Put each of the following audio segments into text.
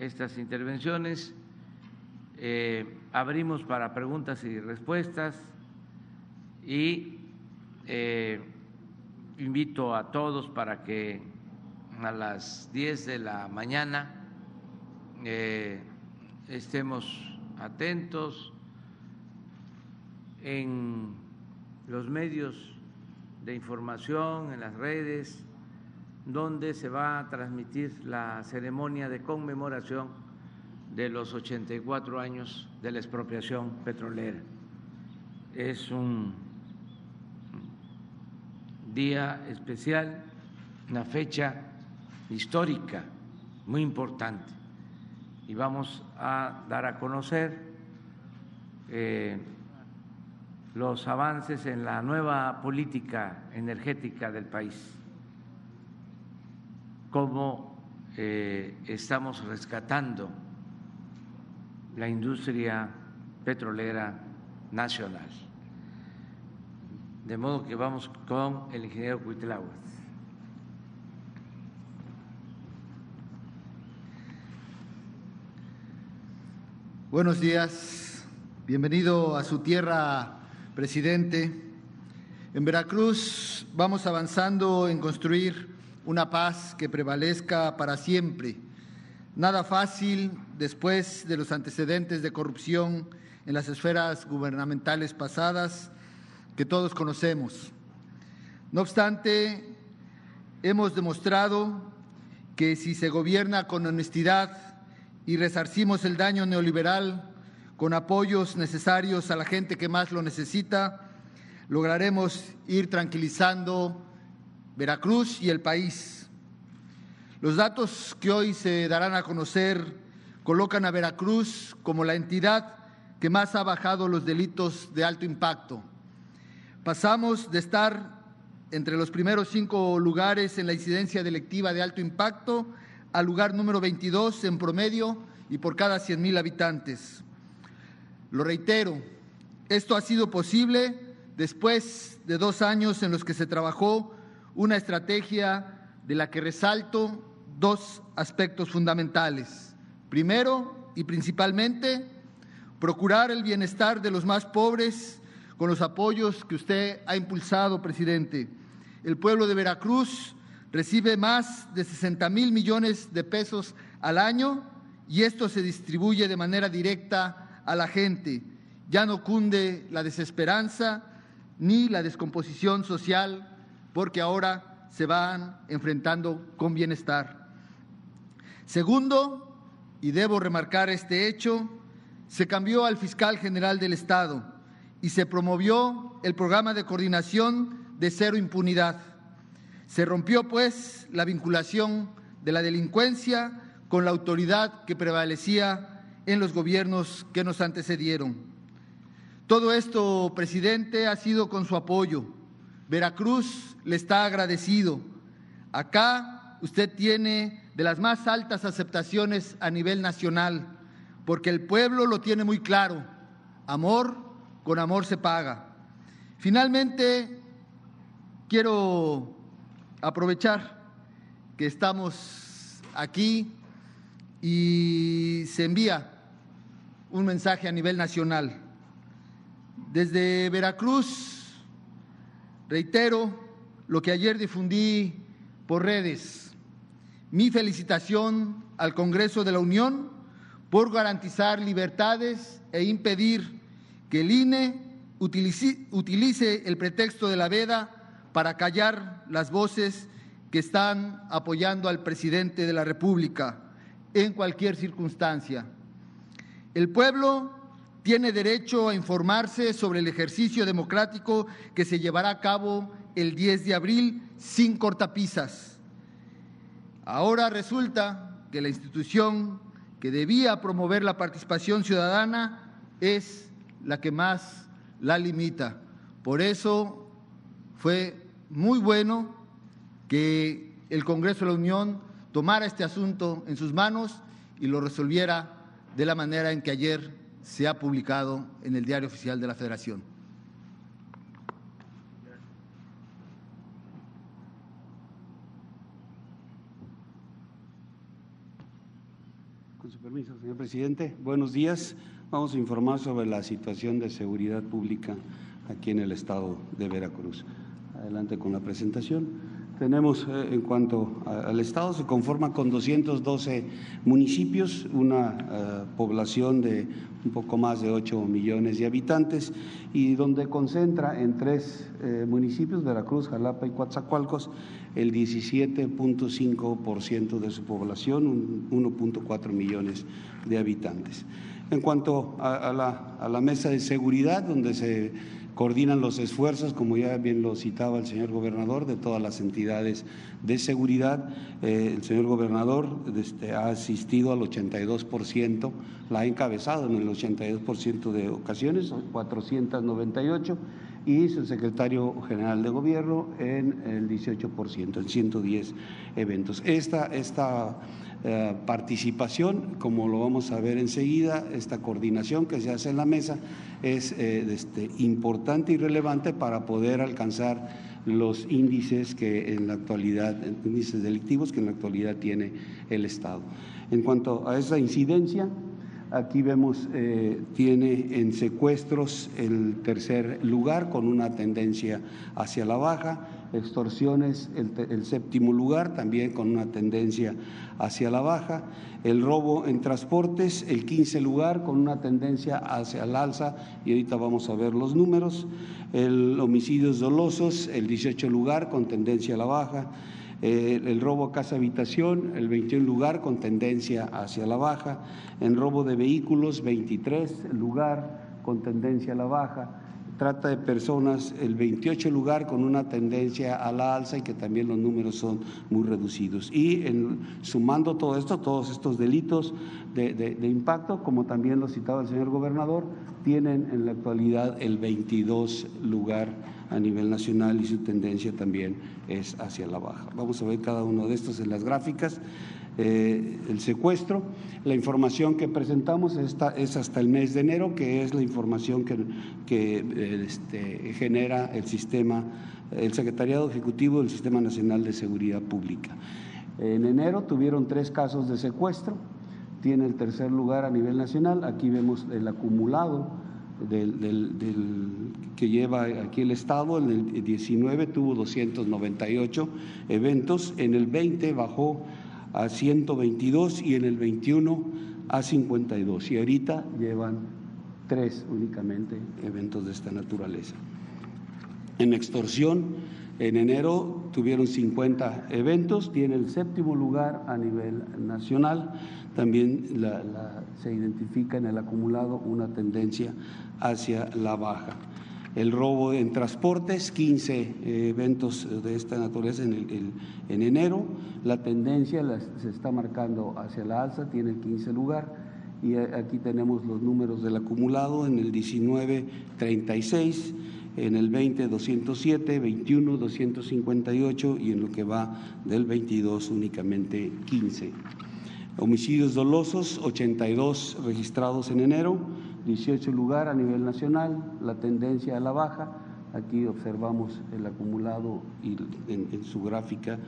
estas intervenciones. Eh, abrimos para preguntas y respuestas y eh, invito a todos para que a las 10 de la mañana eh, estemos atentos en los medios de información, en las redes, donde se va a transmitir la ceremonia de conmemoración de los 84 años de la expropiación petrolera. Es un día especial, una fecha histórica muy importante y vamos a dar a conocer eh, los avances en la nueva política energética del país cómo eh, estamos rescatando la industria petrolera nacional. De modo que vamos con el ingeniero Cuitláhuac. Buenos días, bienvenido a su tierra, presidente. En Veracruz vamos avanzando en construir una paz que prevalezca para siempre. Nada fácil después de los antecedentes de corrupción en las esferas gubernamentales pasadas que todos conocemos. No obstante, hemos demostrado que si se gobierna con honestidad y resarcimos el daño neoliberal con apoyos necesarios a la gente que más lo necesita, lograremos ir tranquilizando Veracruz y el país. Los datos que hoy se darán a conocer colocan a Veracruz como la entidad que más ha bajado los delitos de alto impacto. Pasamos de estar entre los primeros cinco lugares en la incidencia delictiva de alto impacto al lugar número 22 en promedio y por cada 100 mil habitantes. Lo reitero, esto ha sido posible después de dos años en los que se trabajó una estrategia de la que resalto dos aspectos fundamentales. Primero y principalmente, procurar el bienestar de los más pobres con los apoyos que usted ha impulsado, presidente. El pueblo de Veracruz recibe más de 60 mil millones de pesos al año y esto se distribuye de manera directa a la gente. Ya no cunde la desesperanza ni la descomposición social porque ahora se van enfrentando con bienestar. Segundo, y debo remarcar este hecho, se cambió al fiscal general del Estado y se promovió el programa de coordinación de cero impunidad. Se rompió, pues, la vinculación de la delincuencia con la autoridad que prevalecía en los gobiernos que nos antecedieron. Todo esto, presidente, ha sido con su apoyo Veracruz le está agradecido. Acá usted tiene de las más altas aceptaciones a nivel nacional, porque el pueblo lo tiene muy claro. Amor con amor se paga. Finalmente, quiero aprovechar que estamos aquí y se envía un mensaje a nivel nacional. Desde Veracruz Reitero lo que ayer difundí por redes. Mi felicitación al Congreso de la Unión por garantizar libertades e impedir que el INE utilice, el pretexto de la veda para callar las voces que están apoyando al presidente de la República en cualquier circunstancia. El pueblo tiene derecho a informarse sobre el ejercicio democrático que se llevará a cabo el 10 de abril sin cortapisas. Ahora resulta que la institución que debía promover la participación ciudadana es la que más la limita. Por eso fue muy bueno que el Congreso de la Unión tomara este asunto en sus manos y lo resolviera de la manera en que ayer se ha publicado en el Diario Oficial de la Federación. Con su permiso, señor presidente. Buenos días. Vamos a informar sobre la situación de seguridad pública aquí en el estado de Veracruz. Adelante con la presentación. Tenemos, eh, en cuanto al Estado, se conforma con 212 municipios, una eh, población de un poco más de 8 millones de habitantes y donde concentra en tres eh, municipios, Veracruz, Jalapa y Coatzacoalcos, el 17.5% de su población, 1.4 millones de habitantes. En cuanto a, la, a la mesa de seguridad, donde se coordinan los esfuerzos, como ya bien lo citaba el señor gobernador, de todas las entidades de seguridad. Eh, el señor gobernador este, ha asistido al 82%, la ha encabezado en el 82% de ocasiones, 498, y su secretario general de gobierno en el 18%, en 110 eventos. Esta, esta eh, participación, como lo vamos a ver enseguida, esta coordinación que se hace en la mesa es eh, este, importante y relevante para poder alcanzar los índices que en la actualidad, índices delictivos que en la actualidad tiene el Estado. En cuanto a esa incidencia, Aquí vemos, eh, tiene en secuestros el tercer lugar con una tendencia hacia la baja, extorsiones el, séptimo lugar también con una tendencia hacia la baja, el robo en transportes el quince lugar con una tendencia hacia el alza y ahorita vamos a ver los números, el homicidios dolosos el 18 lugar con tendencia a la baja, eh, el robo a casa habitación, el 21 lugar con tendencia hacia la baja, en robo de vehículos, 23 lugar con tendencia a la baja, trata de personas, el 28 lugar con una tendencia a la alza y que también los números son muy reducidos. Y en, sumando todo esto, todos estos delitos de, de, impacto, como también lo citaba el señor gobernador, tienen en la actualidad el 22 lugar a nivel nacional y su tendencia también es hacia la baja. Vamos a ver cada uno de estos en las gráficas. Eh, el secuestro. La información que presentamos está, es hasta el mes de enero, que es la información que, que eh, este, genera el sistema, el Secretariado Ejecutivo del Sistema Nacional de Seguridad Pública. En enero tuvieron tres casos de secuestro, tiene el tercer lugar a nivel nacional. Aquí vemos el acumulado del, que lleva aquí el Estado. En el 19 tuvo 298 eventos, en el 20 bajó a 122 y en el 21 a 52. Y ahorita llevan tres únicamente eventos de esta naturaleza. En extorsión, en enero tuvieron 50 eventos, tiene el séptimo lugar a nivel nacional. También se identifica en el acumulado una tendencia hacia la baja el robo en transportes, 15 eh, eventos de esta naturaleza en, en enero. La tendencia se está marcando hacia la alza, tiene el 15 lugar. Y aquí tenemos los números del acumulado en el 19, 36, en el 20, 207, 21, 258 y en lo que va del 22 únicamente 15. Homicidios dolosos, 82 registrados en enero 18 lugar a nivel nacional, la tendencia a la baja. Aquí observamos el acumulado y en, su gráfica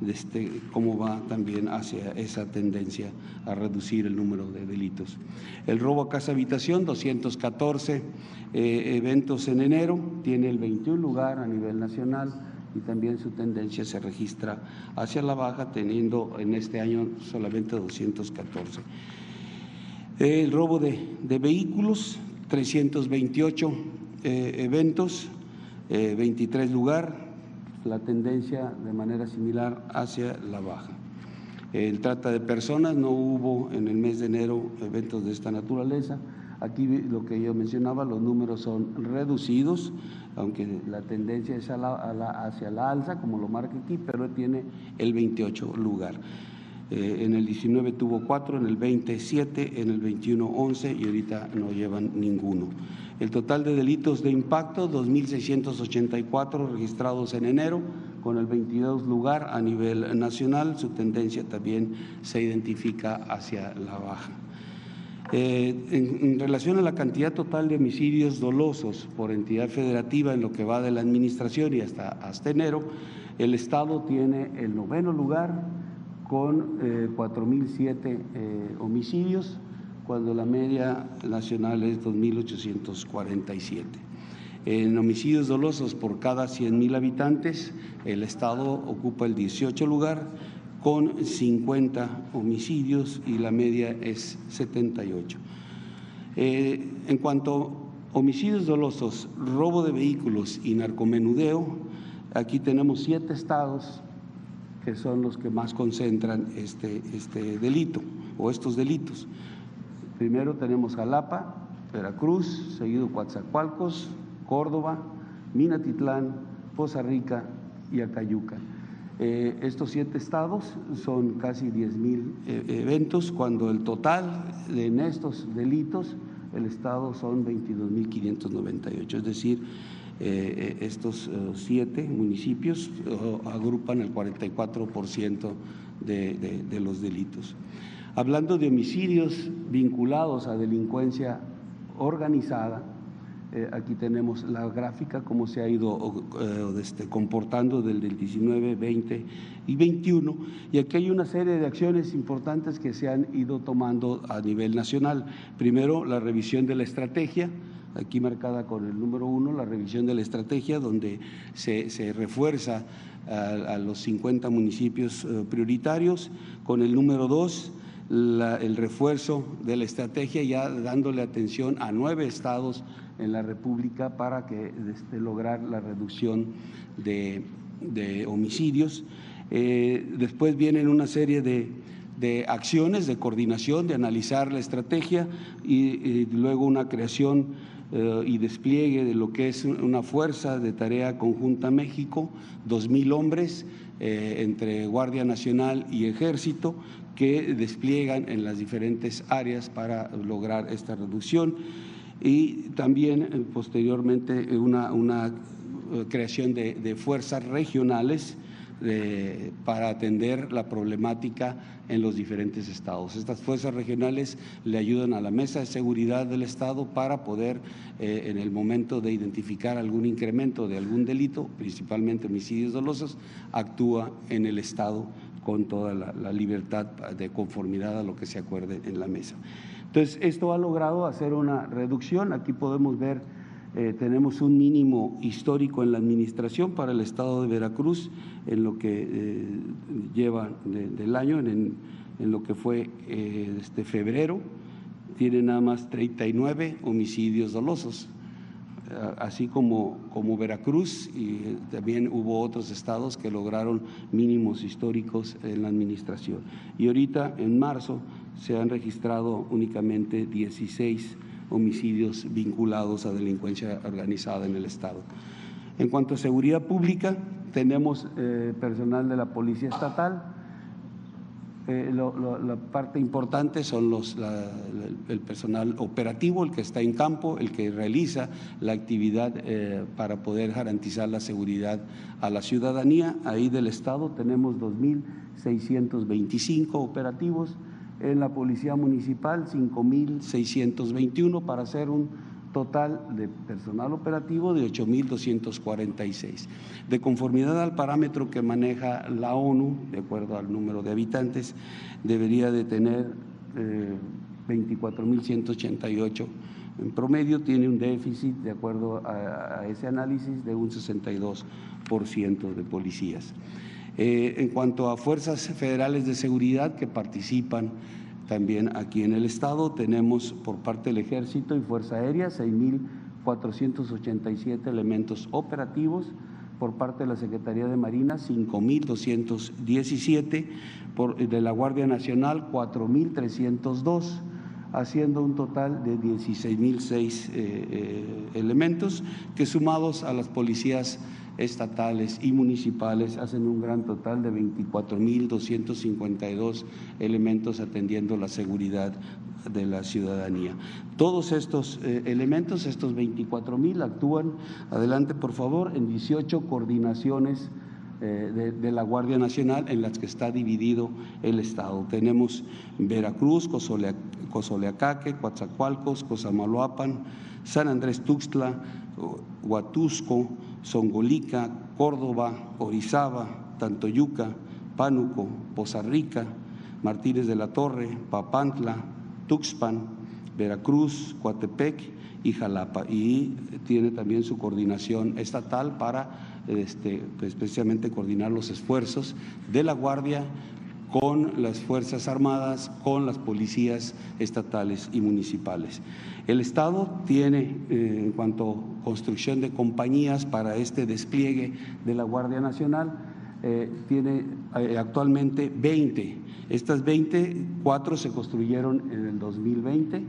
de este, cómo va también hacia esa tendencia a reducir el número de delitos. El robo a casa habitación, 214 eh, eventos en enero, tiene el 21 lugar a nivel nacional y también su tendencia se registra hacia la baja, teniendo en este año solamente 214. El robo de, vehículos, 328 eh, eventos, 23 eh, lugar, la tendencia de manera similar hacia la baja. El trata de personas, no hubo en el mes de enero eventos de esta naturaleza. Aquí lo que yo mencionaba, los números son reducidos, aunque la tendencia es hacia la alza, como lo marca aquí, pero tiene el 28 lugar. Eh, en el 19 tuvo cuatro, en el 20 siete, en el 21 11 y ahorita no llevan ninguno. El total de delitos de impacto, 2.684 registrados en enero, con el 22 lugar a nivel nacional. Su tendencia también se identifica hacia la baja. Eh, en, relación a la cantidad total de homicidios dolosos por entidad federativa en lo que va de la administración y hasta, hasta enero, el Estado tiene el noveno lugar con 4.007 eh, homicidios, cuando la media nacional es 2.847. En homicidios dolosos por cada 100.000 habitantes, el Estado ocupa el 18 lugar con 50 homicidios y la media es 78. Eh, en cuanto a homicidios dolosos, robo de vehículos y narcomenudeo, aquí tenemos siete estados que son los que más concentran este, este delito o estos delitos. Primero tenemos Jalapa, Veracruz, seguido Coatzacoalcos, Córdoba, Minatitlán, Poza Rica y Acayuca. Eh, estos siete estados son casi 10 mil eh, eventos, cuando el total en estos delitos, el estado son 22.598, es decir, eh, estos siete municipios agrupan el 44% de, de los delitos. Hablando de homicidios vinculados a delincuencia organizada, eh, aquí tenemos la gráfica, cómo se ha ido eh, este, comportando del, 19, 20 y 21. Y aquí hay una serie de acciones importantes que se han ido tomando a nivel nacional. Primero, la revisión de la estrategia aquí marcada con el número uno, la revisión de la estrategia, donde se, refuerza a, los 50 municipios eh, prioritarios, con el número dos, el refuerzo de la estrategia, ya dándole atención a nueve estados en la República para que este, lograr la reducción de, homicidios. Eh, después vienen una serie de, acciones de coordinación, de analizar la estrategia y, luego una creación y despliegue de lo que es una fuerza de tarea conjunta México, dos mil hombres eh, entre Guardia Nacional y Ejército que despliegan en las diferentes áreas para lograr esta reducción. Y también eh, posteriormente eh, una, eh, creación de, fuerzas regionales para atender la problemática en los diferentes estados. Estas fuerzas regionales le ayudan a la mesa de seguridad del estado para poder, en el momento de identificar algún incremento de algún delito, principalmente homicidios dolosos, actúa en el estado con toda la libertad de conformidad a lo que se acuerde en la mesa. Entonces, esto ha logrado hacer una reducción. Aquí podemos ver, eh, tenemos un mínimo histórico en la administración para el estado de Veracruz en lo que eh, lleva del año, en, lo que fue eh, este febrero. Tiene nada más 39 homicidios dolosos así como, como Veracruz y también hubo otros estados que lograron mínimos históricos en la administración. Y ahorita, en marzo, se han registrado únicamente 16 homicidios vinculados a delincuencia organizada en el Estado. En cuanto a seguridad pública, tenemos eh, personal de la Policía Estatal. Eh, la parte importante son los, el personal operativo, el que está en campo, el que realiza la actividad eh, para poder garantizar la seguridad a la ciudadanía. Ahí del Estado tenemos 2.625 operativos en la Policía Municipal 5.621 para hacer un total de personal operativo de 8.246. De conformidad al parámetro que maneja la ONU, de acuerdo al número de habitantes, debería de tener 24.188. Eh, en promedio tiene un déficit, de acuerdo a, ese análisis, de un 62% de policías. Eh, en cuanto a fuerzas federales de seguridad que participan también aquí en el Estado, tenemos por parte del Ejército y Fuerza Aérea 6.487 elementos operativos, por parte de la Secretaría de Marina 5.217, de la Guardia Nacional 4.302 haciendo un total de 16.006 eh, eh, elementos que sumados a las policías estatales y municipales hacen un gran total de 24.252 elementos atendiendo la seguridad de la ciudadanía. Todos estos eh, elementos, estos 24.000, actúan, adelante por favor, en 18 coordinaciones eh, de, la Guardia Nacional en las que está dividido el Estado. Tenemos Veracruz, Cozoleacaque, Coatzacoalcos, Cosamaloapan, San Andrés Tuxtla, Huatusco, Songolica, Córdoba, Orizaba, Tantoyuca, Pánuco, Poza Rica, Martínez de la Torre, Papantla, Tuxpan, Veracruz, Coatepec y Jalapa. Y tiene también su coordinación estatal para este, pues, especialmente coordinar los esfuerzos de la Guardia con las Fuerzas Armadas, con las policías estatales y municipales. El Estado tiene, eh, en cuanto a construcción de compañías para este despliegue de la Guardia Nacional, eh, tiene eh, actualmente 20. Estas 20, cuatro se construyeron en el 2020,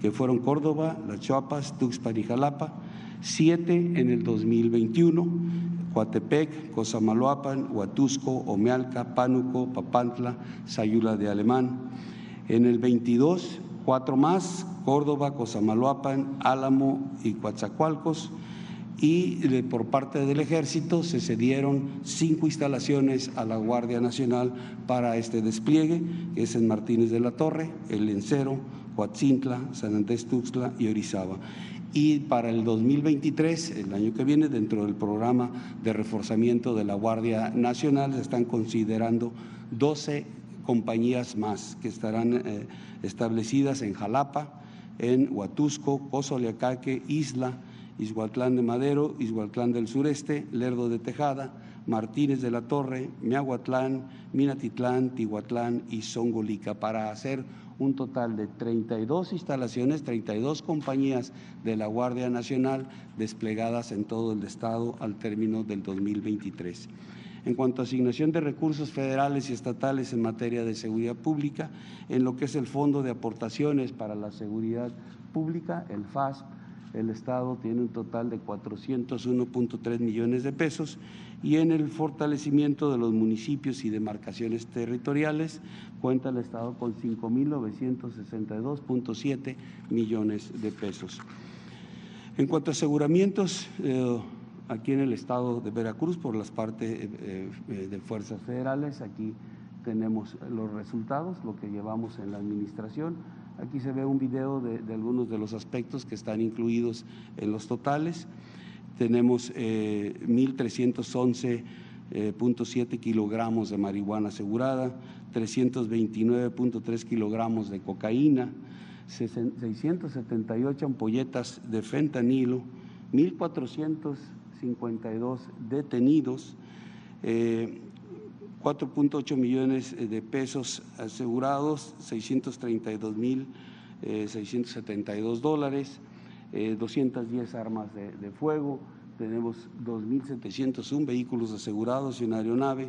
que fueron Córdoba, Las Chuapas, Tuxpan y Jalapa, siete en el 2021 Coatepec, Cosamaloapan, Huatusco, Omealca, Pánuco, Papantla, Sayula de Alemán. En el 22, cuatro más, Córdoba, Cosamaloapan, Álamo y Coatzacoalcos. Y por parte del Ejército se cedieron cinco instalaciones a la Guardia Nacional para este despliegue, que es en Martínez de la Torre, El Lencero, Coatzintla, San Andrés Tuxtla y Orizaba y para el 2023, el año que viene, dentro del programa de reforzamiento de la Guardia Nacional, se están considerando 12 compañías más que estarán eh, establecidas en Jalapa, en Huatusco, Pozo Leacaque, Isla, Izhuatlán de Madero, Izhuatlán del Sureste, Lerdo de Tejada, Martínez de la Torre, Miahuatlán, Minatitlán, Tihuatlán y Zongolica para hacer un total de 32 instalaciones, 32 compañías de la Guardia Nacional desplegadas en todo el Estado al término del 2023. En cuanto a asignación de recursos federales y estatales en materia de seguridad pública, en lo que es el Fondo de Aportaciones para la Seguridad Pública, el FASP, el Estado tiene un total de 401.3 millones de pesos y en el fortalecimiento de los municipios y demarcaciones territoriales cuenta el Estado con 5.962.7 millones de pesos. En cuanto a aseguramientos, eh, aquí en el Estado de Veracruz, por las partes eh, eh, de fuerzas federales, aquí tenemos los resultados, lo que llevamos en la administración. Aquí se ve un video de, algunos de los aspectos que están incluidos en los totales tenemos 1.311.7 eh, kilogramos de marihuana asegurada, 329.3 kilogramos de cocaína, 678 ampolletas de fentanilo, 1.452 detenidos, 4.8 eh, millones de pesos asegurados, 632.672 eh, dólares, 210 eh, armas de, fuego, tenemos 2.701 vehículos asegurados y una aeronave,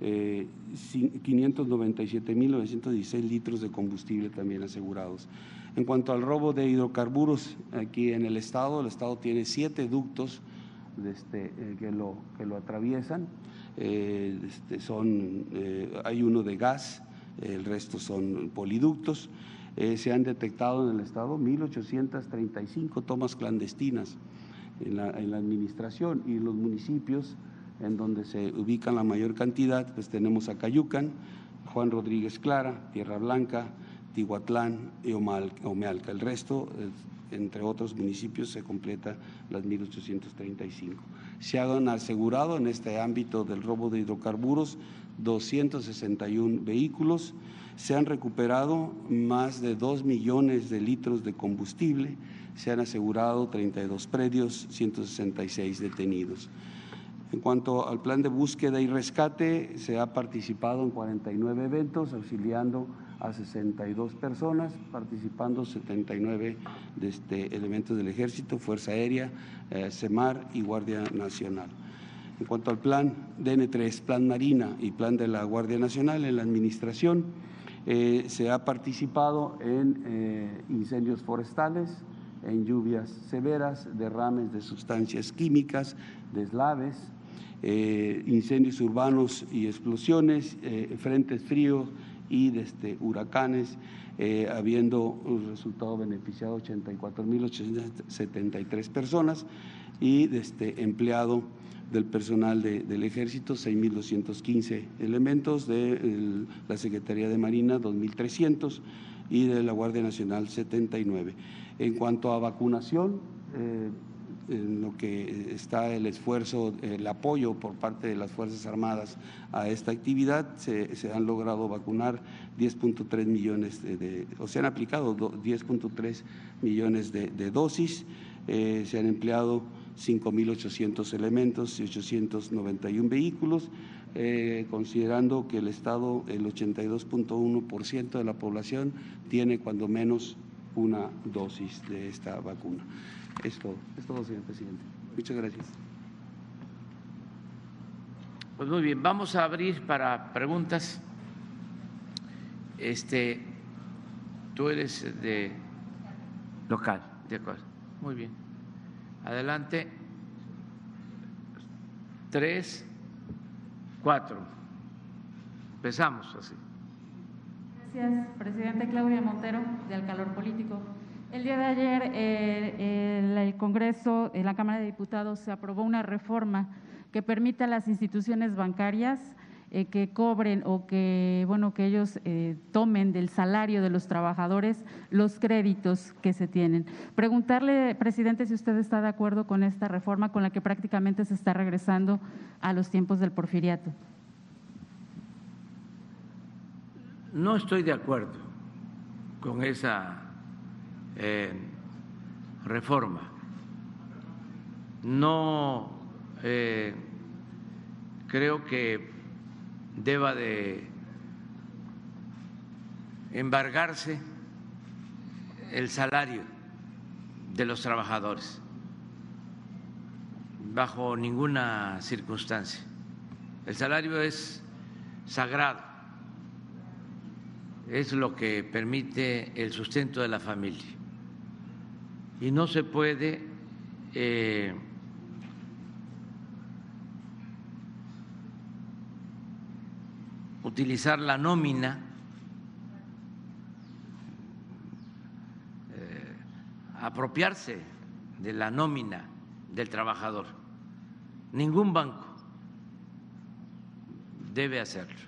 eh, 597.916 litros de combustible también asegurados. En cuanto al robo de hidrocarburos, aquí en el Estado, el Estado tiene siete ductos este, eh, que, lo, que lo atraviesan. Eh, este, son, hay uno de gas, el resto son poliductos. Eh, se han detectado en el Estado 1.835 tomas clandestinas en la, administración y los municipios en donde se ubican la mayor cantidad, pues tenemos a Cayucan, Juan Rodríguez Clara, Tierra Blanca, Tihuatlán y Omealca. El resto, entre otros municipios, se completa las 1.835. Se han asegurado en este ámbito del robo de hidrocarburos 261 vehículos, se han recuperado más de 2 millones de litros de combustible, se han asegurado 32 predios, 166 detenidos. En cuanto al plan de búsqueda y rescate, se ha participado en 49 eventos, auxiliando a 62 personas, participando 79 de este, elementos del Ejército, Fuerza Aérea, eh, CEMAR y Guardia Nacional. En cuanto al plan DN3, plan Marina y plan de la Guardia Nacional en la Administración, eh, se ha participado en eh, incendios forestales, en lluvias severas, derrames de sustancias químicas, deslaves, eh, incendios urbanos y explosiones, frentes fríos y desde huracanes, habiendo resultado beneficiado 84.873 personas y desde empleado del personal del ejército, 6.215 elementos, de la Secretaría de Marina, 2.300 y de la Guardia Nacional, 79. En cuanto a vacunación, eh, en lo que está el esfuerzo, el apoyo por parte de las Fuerzas Armadas a esta actividad, se, han logrado vacunar 10.3 millones de, o se han aplicado 10.3 millones de, dosis, eh, se han empleado 5.800 elementos y 891 vehículos, eh, considerando que el Estado, el 82.1% de la población tiene cuando menos una dosis de esta vacuna. Es todo, es todo, señor presidente. Muchas gracias. Pues muy bien, vamos a abrir para preguntas. Este, tú eres de local, de acuerdo. Muy bien. Adelante. Tres, cuatro. Empezamos así. Gracias, presidente Claudia Montero, de Alcalor Político. El día de ayer eh, el, Congreso, en la Cámara de Diputados, se aprobó una reforma que permita a las instituciones bancarias eh, que cobren o que, bueno, que ellos eh, tomen del salario de los trabajadores los créditos que se tienen. Preguntarle, presidente, si usted está de acuerdo con esta reforma con la que prácticamente se está regresando a los tiempos del porfiriato. No estoy de acuerdo con esa reforma. No eh, creo que deba de embargarse el salario de los trabajadores bajo ninguna circunstancia. El salario es sagrado, es lo que permite el sustento de la familia y no se puede eh, utilizar la nómina eh, apropiarse de la nómina del trabajador. Ningún banco debe hacerlo,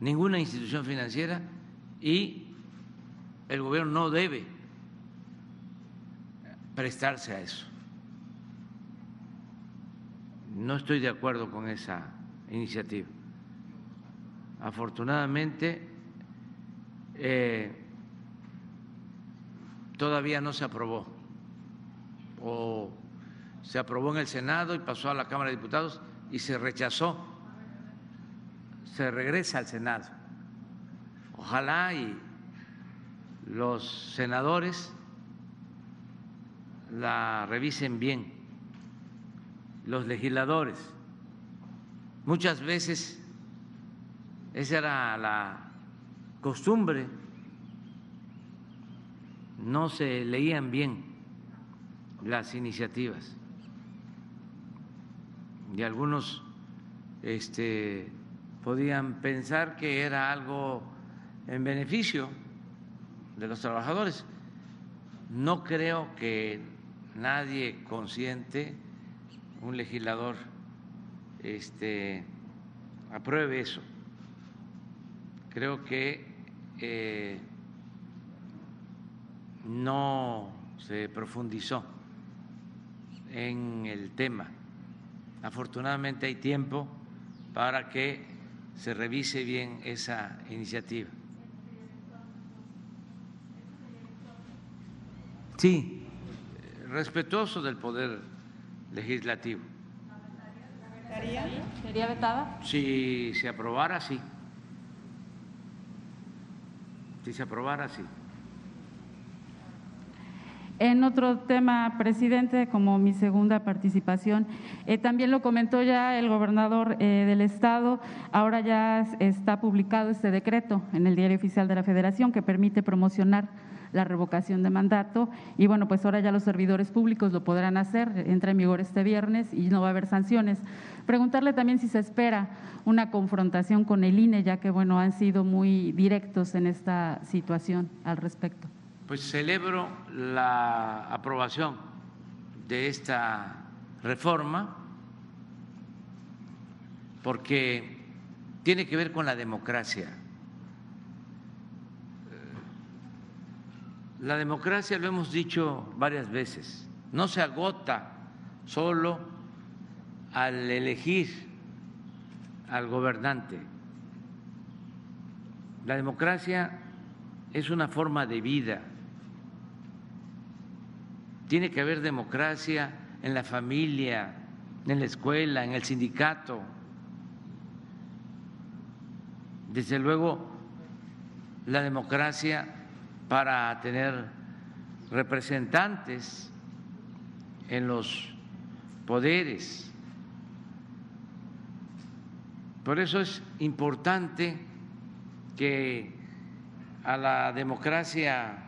ninguna institución financiera y el gobierno no debe prestarse a eso. No estoy de acuerdo con esa iniciativa. Afortunadamente, eh, todavía no se aprobó o se aprobó en el Senado y pasó a la Cámara de Diputados y se rechazó. Se regresa al Senado. Ojalá y los senadores la revisen bien los legisladores. Muchas veces esa era la costumbre, no se leían bien las iniciativas y algunos este, podían pensar que era algo en beneficio de los trabajadores. No creo que nadie consciente, un legislador, este, apruebe eso. Creo que eh, no se profundizó en el tema. Afortunadamente hay tiempo para que se revise bien esa iniciativa. Sí, respetuoso del poder legislativo. ¿Sería vetada? Si se aprobara, sí. Si se aprobara, sí. En otro tema, presidente, como mi segunda participación, eh, también lo comentó ya el gobernador eh, del Estado, ahora ya está publicado este decreto en el Diario Oficial de la Federación que permite promocionar la revocación de mandato y bueno, pues ahora ya los servidores públicos lo podrán hacer, entra en vigor este viernes y no va a haber sanciones. Preguntarle también si se espera una confrontación con el INE, ya que bueno, han sido muy directos en esta situación al respecto. Pues celebro la aprobación de esta reforma porque tiene que ver con la democracia La democracia, lo hemos dicho varias veces, no se agota solo al elegir al gobernante. La democracia es una forma de vida. Tiene que haber democracia en la familia, en la escuela, en el sindicato. Desde luego, la democracia para tener representantes en los poderes. Por eso es importante que a la democracia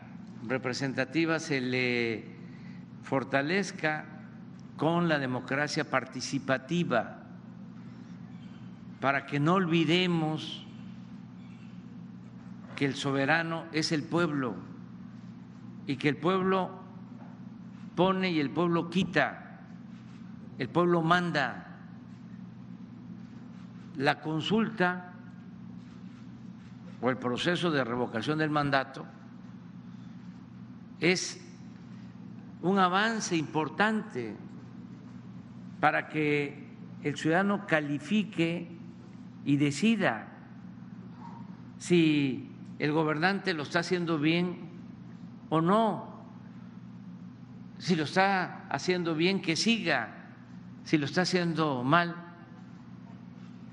representativa se le fortalezca con la democracia participativa, para que no olvidemos que el soberano es el pueblo y que el pueblo pone y el pueblo quita, el pueblo manda. La consulta o el proceso de revocación del mandato es un avance importante para que el ciudadano califique y decida si el gobernante lo está haciendo bien o no. Si lo está haciendo bien, que siga. Si lo está haciendo mal,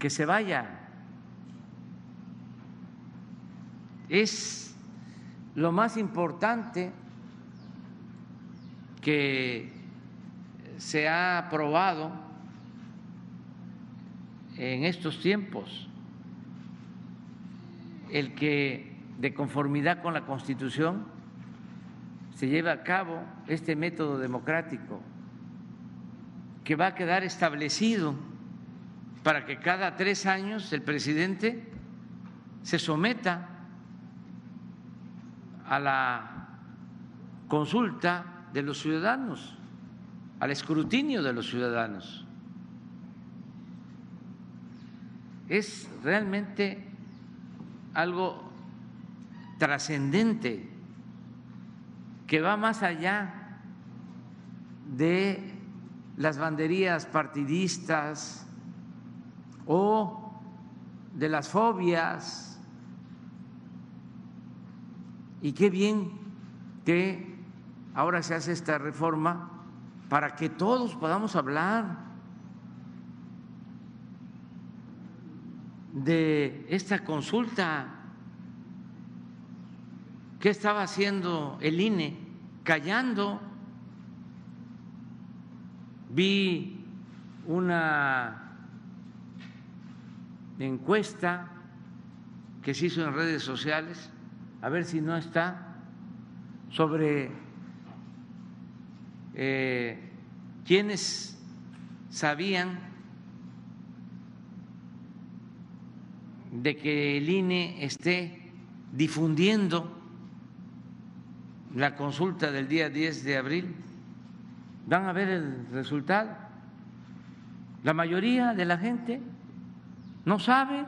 que se vaya. Es lo más importante que se ha aprobado en estos tiempos, el que de conformidad con la Constitución se lleve a cabo este método democrático que va a quedar establecido para que cada tres años el presidente se someta a la consulta de los ciudadanos, al escrutinio de los ciudadanos. Es realmente algo trascendente que va más allá de las banderías partidistas o de las fobias. Y qué bien que ahora se hace esta reforma para que todos podamos hablar de esta consulta ¿Qué estaba haciendo el INE? Callando. Vi una encuesta que se hizo en redes sociales, a ver si no está, sobre eh, quienes sabían de que el INE esté difundiendo la consulta del día 10 de abril, van a ver el resultado. La mayoría de la gente no sabe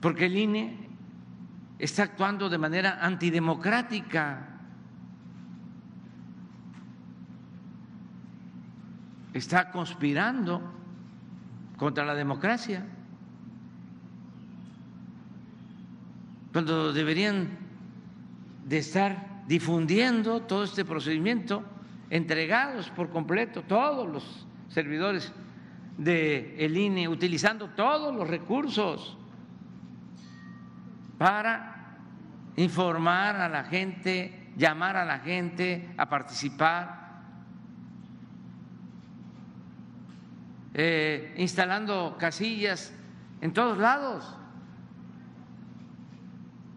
porque el INE está actuando de manera antidemocrática. Está conspirando contra la democracia. Cuando deberían de estar difundiendo todo este procedimiento, entregados por completo todos los servidores del el INE, utilizando todos los recursos para informar a la gente, llamar a la gente a participar, eh, instalando casillas en todos lados,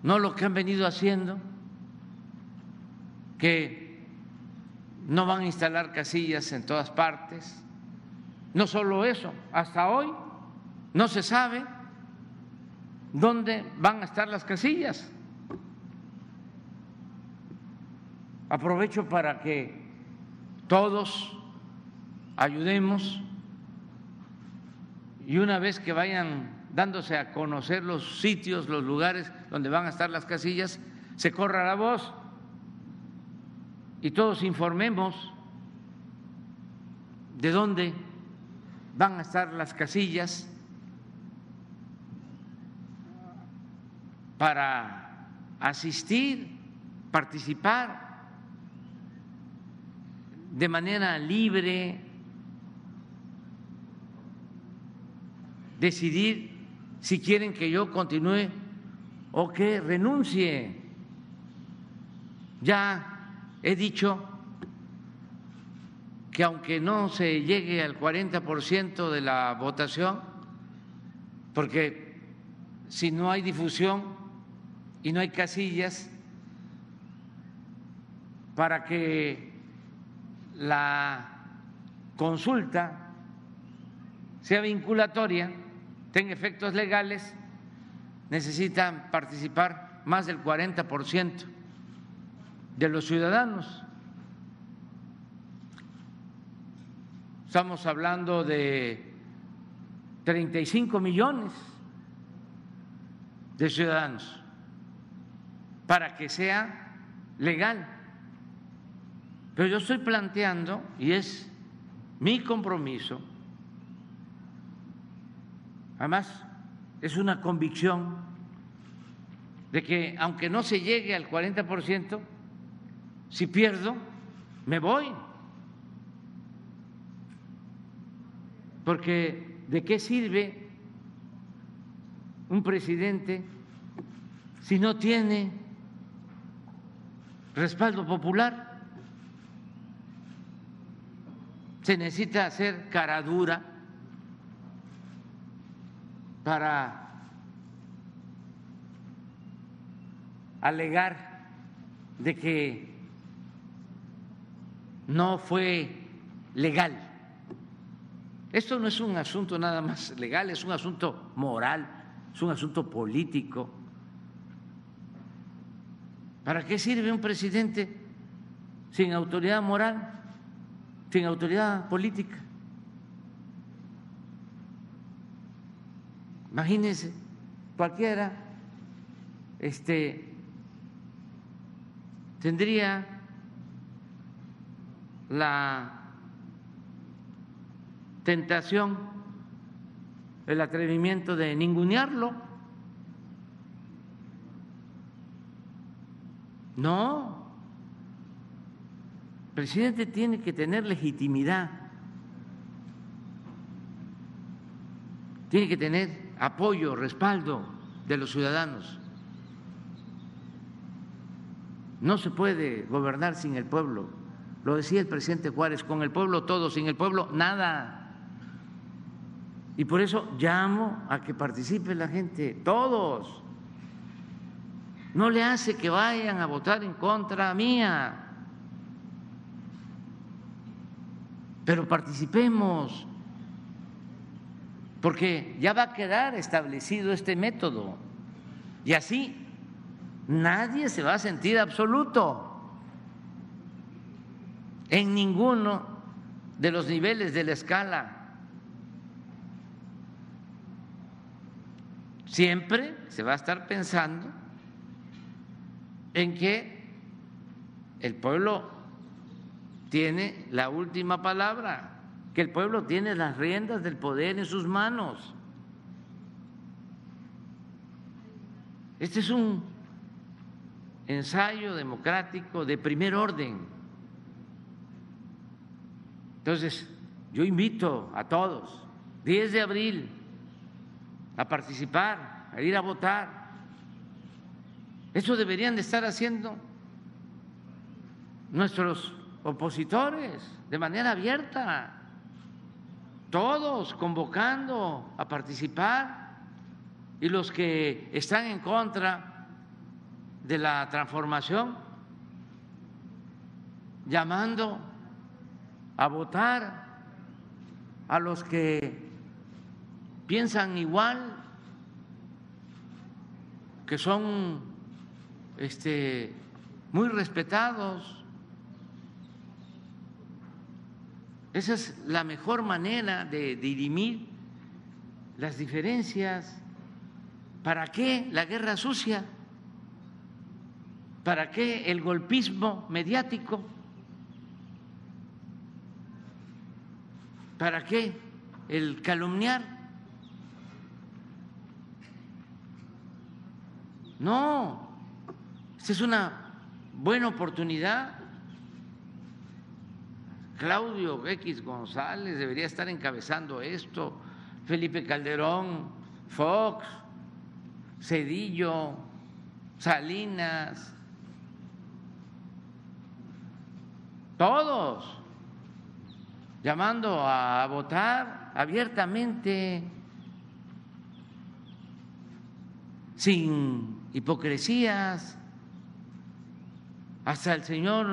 no lo que han venido haciendo que no van a instalar casillas en todas partes. No solo eso, hasta hoy no se sabe dónde van a estar las casillas. Aprovecho para que todos ayudemos y una vez que vayan dándose a conocer los sitios, los lugares donde van a estar las casillas, se corra la voz y todos informemos de dónde van a estar las casillas para asistir, participar de manera libre, decidir si quieren que yo continúe o que renuncie. Ya he dicho que aunque no se llegue al 40% de la votación, porque si no hay difusión y no hay casillas para que la consulta sea vinculatoria, tenga efectos legales, necesitan participar más del 40% de los ciudadanos. Estamos hablando de 35 millones de ciudadanos para que sea legal. Pero yo estoy planteando, y es mi compromiso, además es una convicción de que aunque no se llegue al 40%, si pierdo, me voy. Porque ¿de qué sirve un presidente si no tiene respaldo popular? Se necesita hacer cara dura para alegar de que no fue legal. Esto no es un asunto nada más legal, es un asunto moral, es un asunto político. ¿Para qué sirve un presidente sin autoridad moral, sin autoridad política? Imagínense, cualquiera este, tendría la tentación, el atrevimiento de ningunearlo. No, el presidente tiene que tener legitimidad, tiene que tener apoyo, respaldo de los ciudadanos. No se puede gobernar sin el pueblo. Lo decía el presidente Juárez, con el pueblo todo, sin el pueblo nada. Y por eso llamo a que participe la gente, todos. No le hace que vayan a votar en contra mía. Pero participemos porque ya va a quedar establecido este método y así nadie se va a sentir absoluto en ninguno de los niveles de la escala. Siempre se va a estar pensando en que el pueblo tiene la última palabra que el pueblo tiene las riendas del poder en sus manos. Este es un ensayo democrático de primer orden. Entonces, yo invito a todos, 10 de abril, a participar, a ir a votar. Eso deberían de estar haciendo nuestros opositores de manera abierta todos convocando a participar y los que están en contra de la transformación, llamando a votar a los que piensan igual, que son este, muy respetados Esa es la mejor manera de dirimir las diferencias. ¿Para qué la guerra sucia? ¿Para qué el golpismo mediático? ¿Para qué el calumniar? No, esta es una buena oportunidad. Claudio X González debería estar encabezando esto, Felipe Calderón, Fox, Cedillo, Salinas, todos llamando a votar abiertamente, sin hipocresías, hasta el señor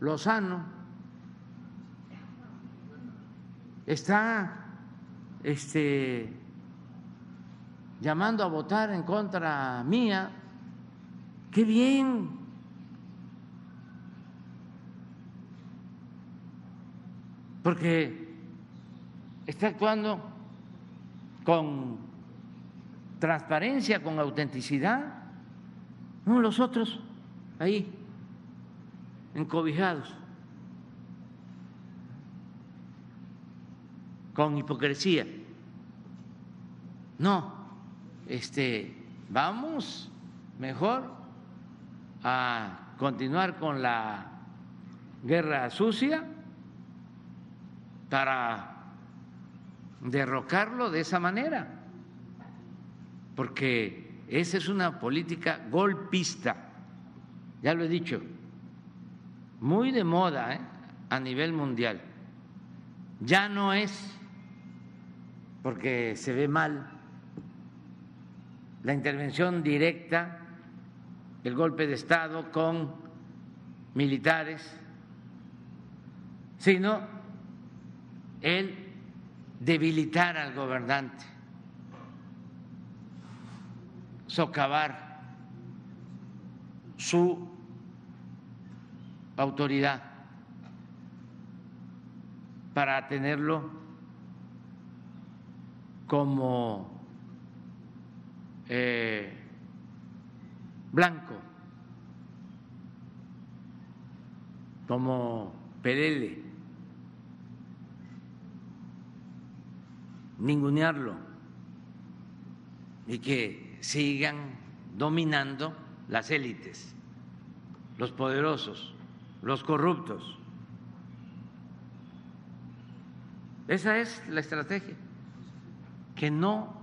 Lozano está este, llamando a votar en contra mía. Qué bien. Porque está actuando con transparencia, con autenticidad. No, los otros ahí, encobijados, con hipocresía. No, este, vamos mejor a continuar con la guerra sucia para derrocarlo de esa manera, porque esa es una política golpista, ya lo he dicho, muy de moda ¿eh? a nivel mundial. Ya no es porque se ve mal la intervención directa, el golpe de Estado con militares, sino el debilitar al gobernante, socavar su autoridad para tenerlo como eh, blanco, como Perele, ningunearlo y que sigan dominando las élites, los poderosos, los corruptos. Esa es la estrategia, que no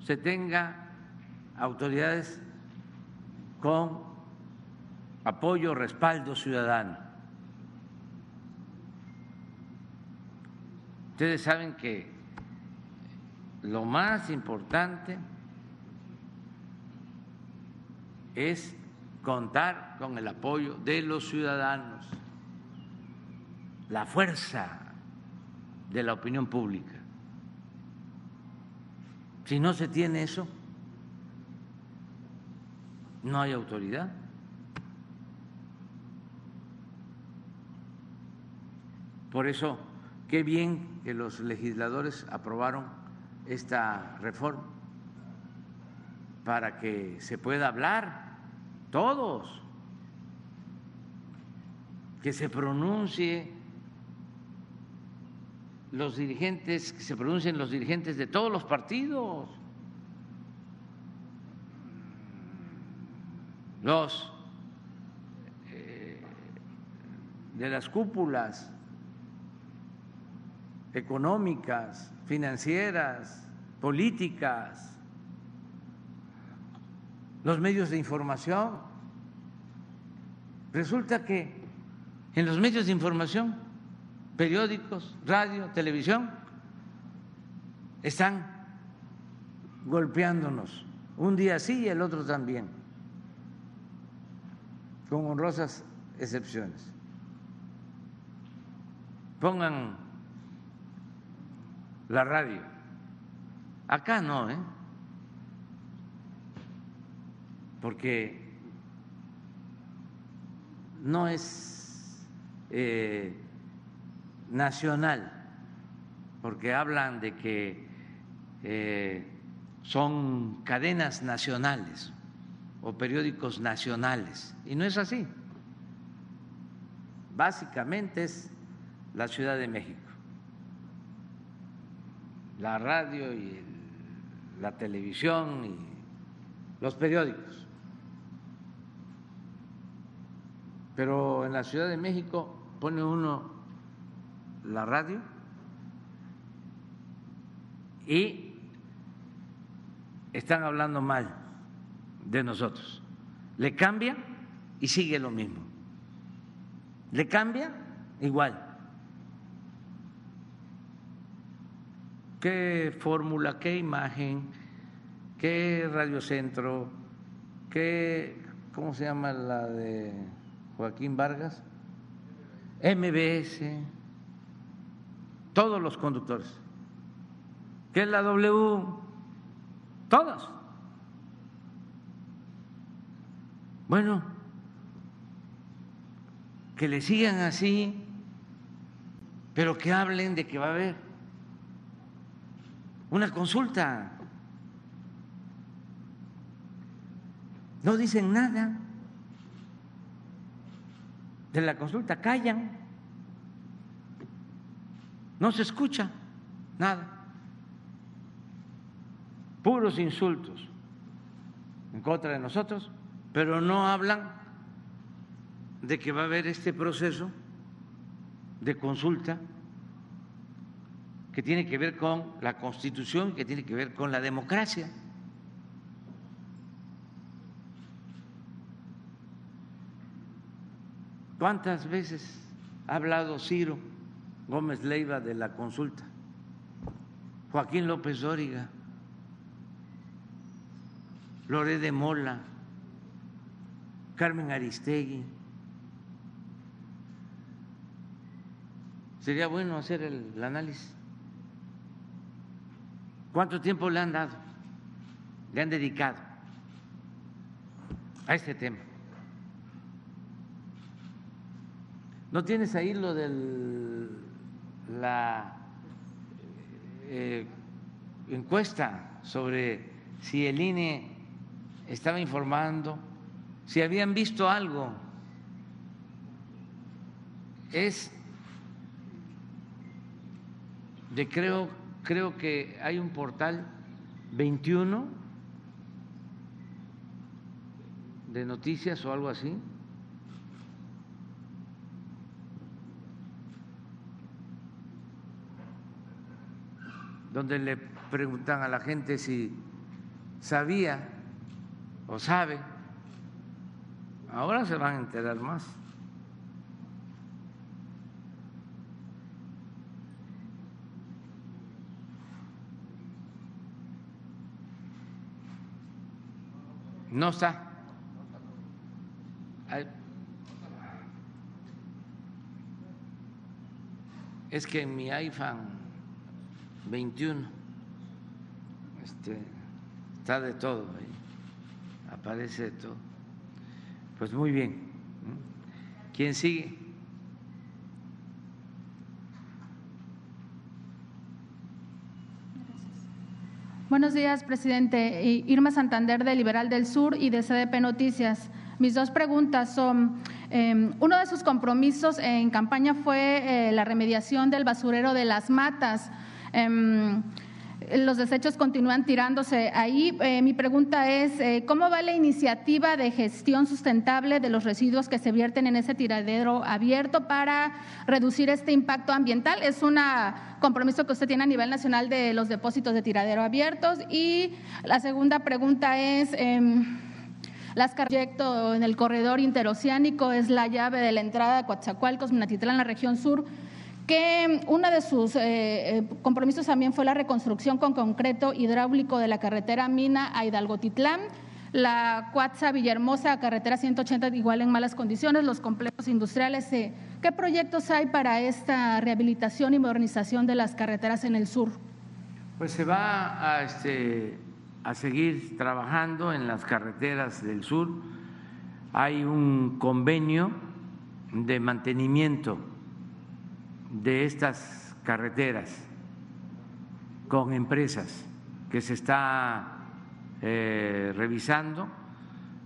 se tenga autoridades con apoyo, respaldo ciudadano. Ustedes saben que lo más importante es contar con el apoyo de los ciudadanos, la fuerza de la opinión pública. Si no se tiene eso, no hay autoridad. Por eso, qué bien que los legisladores aprobaron esta reforma para que se pueda hablar todos, que se pronuncie los dirigentes, que se pronuncien los dirigentes de todos los partidos. los eh, de las cúpulas económicas, financieras, políticas, los medios de información. Resulta que en los medios de información, periódicos, radio, televisión, están golpeándonos, un día sí y el otro también con honrosas excepciones. Pongan la radio. Acá no, ¿eh? Porque no es eh, nacional, porque hablan de que eh, son cadenas nacionales o periódicos nacionales. Y no es así. Básicamente es la Ciudad de México, la radio y la televisión y los periódicos. Pero en la Ciudad de México pone uno la radio y están hablando mal de nosotros. Le cambia y sigue lo mismo. Le cambia igual. ¿Qué fórmula, qué imagen, qué radiocentro, qué, ¿cómo se llama la de Joaquín Vargas? MBS, todos los conductores. ¿Qué es la W? Todos. Bueno, que le sigan así, pero que hablen de que va a haber una consulta. No dicen nada de la consulta, callan, no se escucha nada, puros insultos en contra de nosotros, pero no hablan de que va a haber este proceso de consulta que tiene que ver con la constitución, que tiene que ver con la democracia. ¿Cuántas veces ha hablado Ciro Gómez Leiva de la consulta? Joaquín López Dóriga, Loré de Mola, Carmen Aristegui. Sería bueno hacer el, análisis. ¿Cuánto tiempo le han dado? Le han dedicado a este tema. ¿No tienes ahí lo de la eh, encuesta sobre si el INE estaba informando, si habían visto algo? Es de creo, creo que hay un portal 21 de noticias o algo así. donde le preguntan a la gente si sabía o sabe. Ahora se van a enterar más. No está. Es que en mi iPhone 21. Este, está de todo ahí, aparece de todo. Pues muy bien. ¿Quién sigue? Días, presidente. Irma Santander de Liberal del Sur y de CDP Noticias. Mis dos preguntas son, em, uno de sus compromisos en campaña fue eh, la remediación del basurero de las matas. Em, los desechos continúan tirándose ahí. Eh, mi pregunta es, eh, ¿cómo va la iniciativa de gestión sustentable de los residuos que se vierten en ese tiradero abierto para reducir este impacto ambiental? Es un compromiso que usted tiene a nivel nacional de los depósitos de tiradero abiertos. Y la segunda pregunta es... Eh, las proyecto en el corredor interoceánico es la llave de la entrada a Coatzacoalcos, Minatitlán, en la región sur que uno de sus eh, eh, compromisos también fue la reconstrucción con concreto hidráulico de la carretera Mina a Hidalgo-Titlán, la Cuatza Villahermosa, carretera 180 igual en malas condiciones, los complejos industriales. Eh, ¿Qué proyectos hay para esta rehabilitación y modernización de las carreteras en el sur? Pues se va a, este, a seguir trabajando en las carreteras del sur. Hay un convenio de mantenimiento de estas carreteras con empresas que se está eh, revisando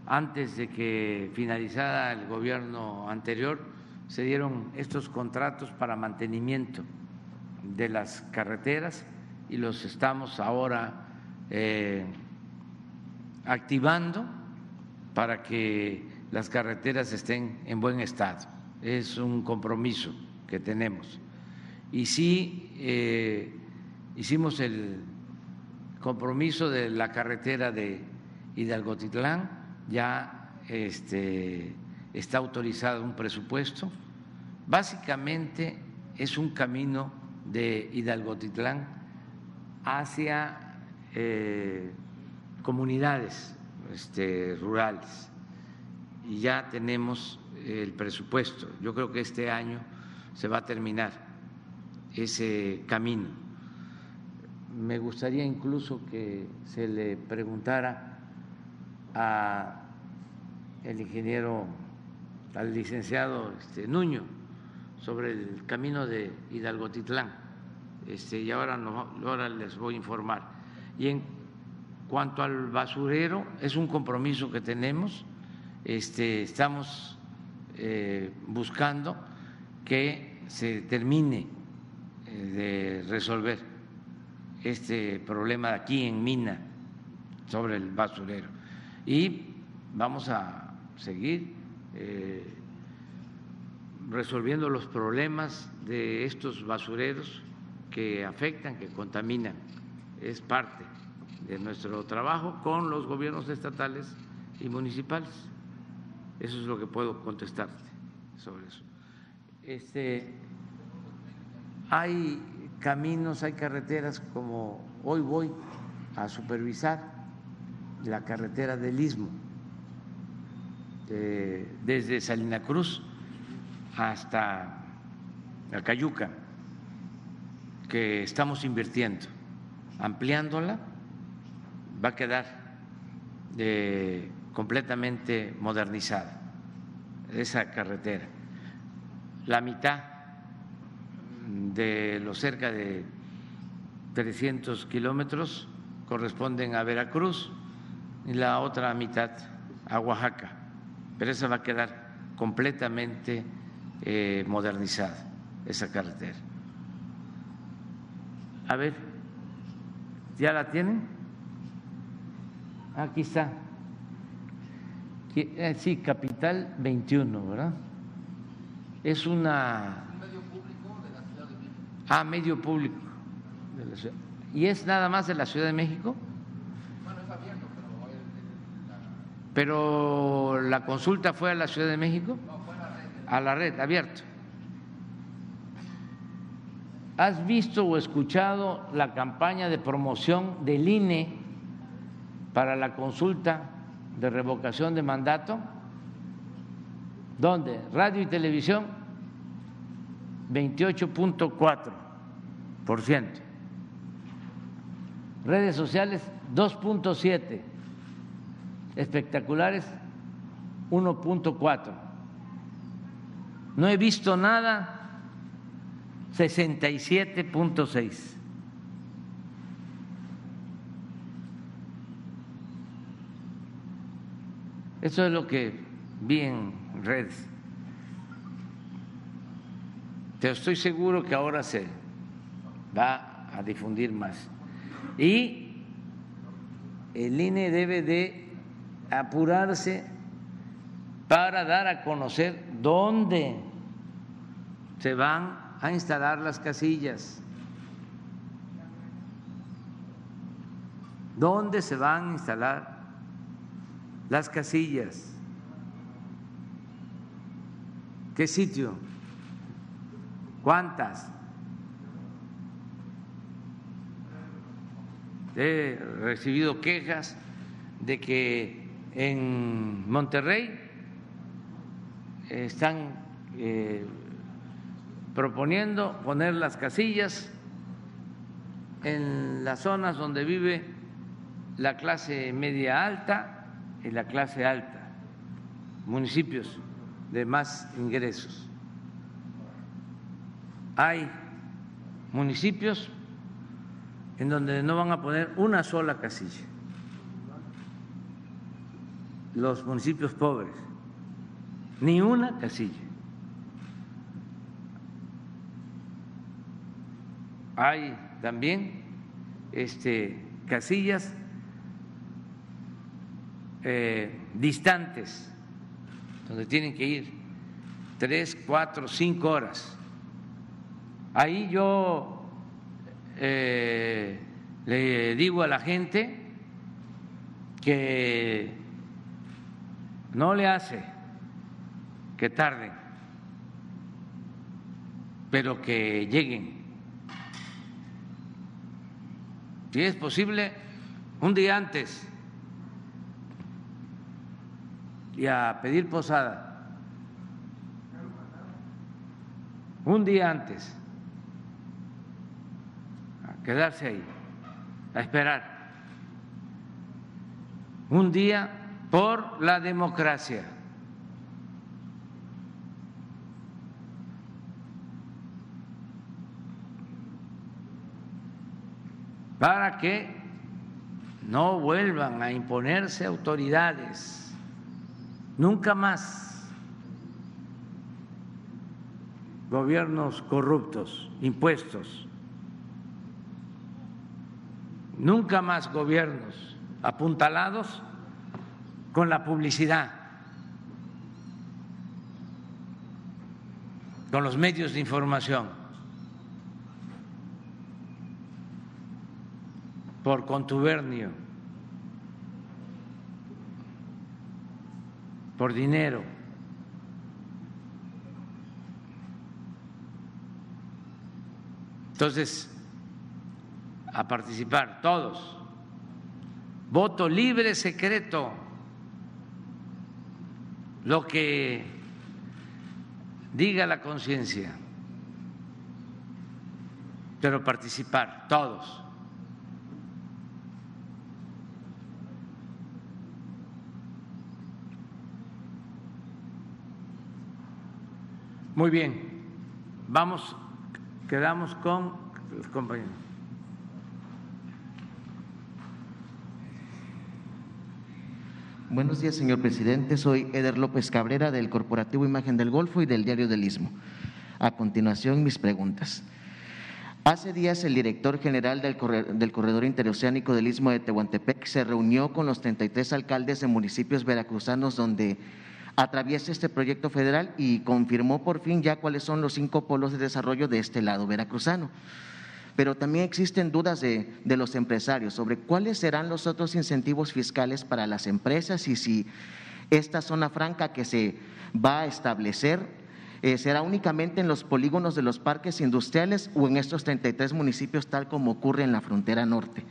antes de que finalizara el gobierno anterior se dieron estos contratos para mantenimiento de las carreteras y los estamos ahora eh, activando para que las carreteras estén en buen estado. Es un compromiso que tenemos. Y sí eh, hicimos el compromiso de la carretera de Hidalgotitlán, ya este, está autorizado un presupuesto. Básicamente es un camino de Hidalgotitlán hacia eh, comunidades este, rurales y ya tenemos el presupuesto. Yo creo que este año se va a terminar ese camino. Me gustaría incluso que se le preguntara a el ingeniero, al licenciado este, Nuño, sobre el camino de Hidalgotitlán. Este, y ahora, no, ahora les voy a informar. Y en cuanto al basurero, es un compromiso que tenemos. Este, estamos eh, buscando que se termine eh, de resolver este problema aquí en Mina sobre el basurero. Y vamos a seguir eh, resolviendo los problemas de estos basureros que afectan, que contaminan. Es parte de nuestro trabajo con los gobiernos estatales y municipales. Eso es lo que puedo contestarte sobre eso. Este, hay caminos, hay carreteras como hoy voy a supervisar la carretera del Istmo, desde Salina Cruz hasta Acayuca, que estamos invirtiendo, ampliándola, va a quedar eh, completamente modernizada esa carretera. La mitad de los cerca de 300 kilómetros corresponden a Veracruz y la otra mitad a Oaxaca, pero esa va a quedar completamente eh, modernizada, esa carretera. A ver, ¿ya la tienen? Aquí está. Eh, sí, Capital 21, ¿verdad? Es una... medio público de la Ciudad de México. Ah, medio público. De la ciudad. ¿Y es nada más de la Ciudad de México? Bueno, es abierto, pero... ¿Pero la consulta fue a la Ciudad de México? No, fue a la red. A la red, abierto. ¿Has visto o escuchado la campaña de promoción del INE para la consulta de revocación de mandato? ¿Dónde? Radio y televisión, 28.4%. Redes sociales, 2.7. Espectaculares, 1.4. No he visto nada, 67.6. Eso es lo que vi en redes. Pero estoy seguro que ahora se va a difundir más. Y el INE debe de apurarse para dar a conocer dónde se van a instalar las casillas, dónde se van a instalar las casillas. ¿Qué sitio? ¿Cuántas? He recibido quejas de que en Monterrey están eh, proponiendo poner las casillas en las zonas donde vive la clase media alta en la clase alta, municipios de más ingresos hay municipios en donde no van a poner una sola casilla, los municipios pobres, ni una casilla. Hay también este, casillas eh, distantes, donde tienen que ir tres, cuatro, cinco horas Ahí yo eh, le digo a la gente que no le hace que tarden, pero que lleguen. Si es posible, un día antes y a pedir posada. Un día antes, quedarse ahí, a esperar. Un día por la democracia. Para que no vuelvan a imponerse autoridades, nunca más gobiernos corruptos, impuestos, nunca más gobiernos apuntalados con la publicidad, con los medios de información, por contubernio, por dinero. Entonces, a participar todos. Voto libre, secreto lo que diga la conciencia, pero participar todos. Muy bien, vamos, quedamos con los compañeros. Buenos días, señor presidente. Soy Eder López Cabrera del Corporativo Imagen del Golfo y del Diario del Istmo. A continuación, mis preguntas. Hace días el director general del Corredor, Interoceánico del Istmo de Tehuantepec se reunió con los 33 alcaldes de municipios veracruzanos donde atraviesa este proyecto federal y confirmó por fin ya cuáles son los cinco polos de desarrollo de este lado veracruzano pero también existen dudas de, los empresarios sobre cuáles serán los otros incentivos fiscales para las empresas y si esta zona franca que se va a establecer eh, será únicamente en los polígonos de los parques industriales o en estos 33 municipios tal como ocurre en la frontera norte.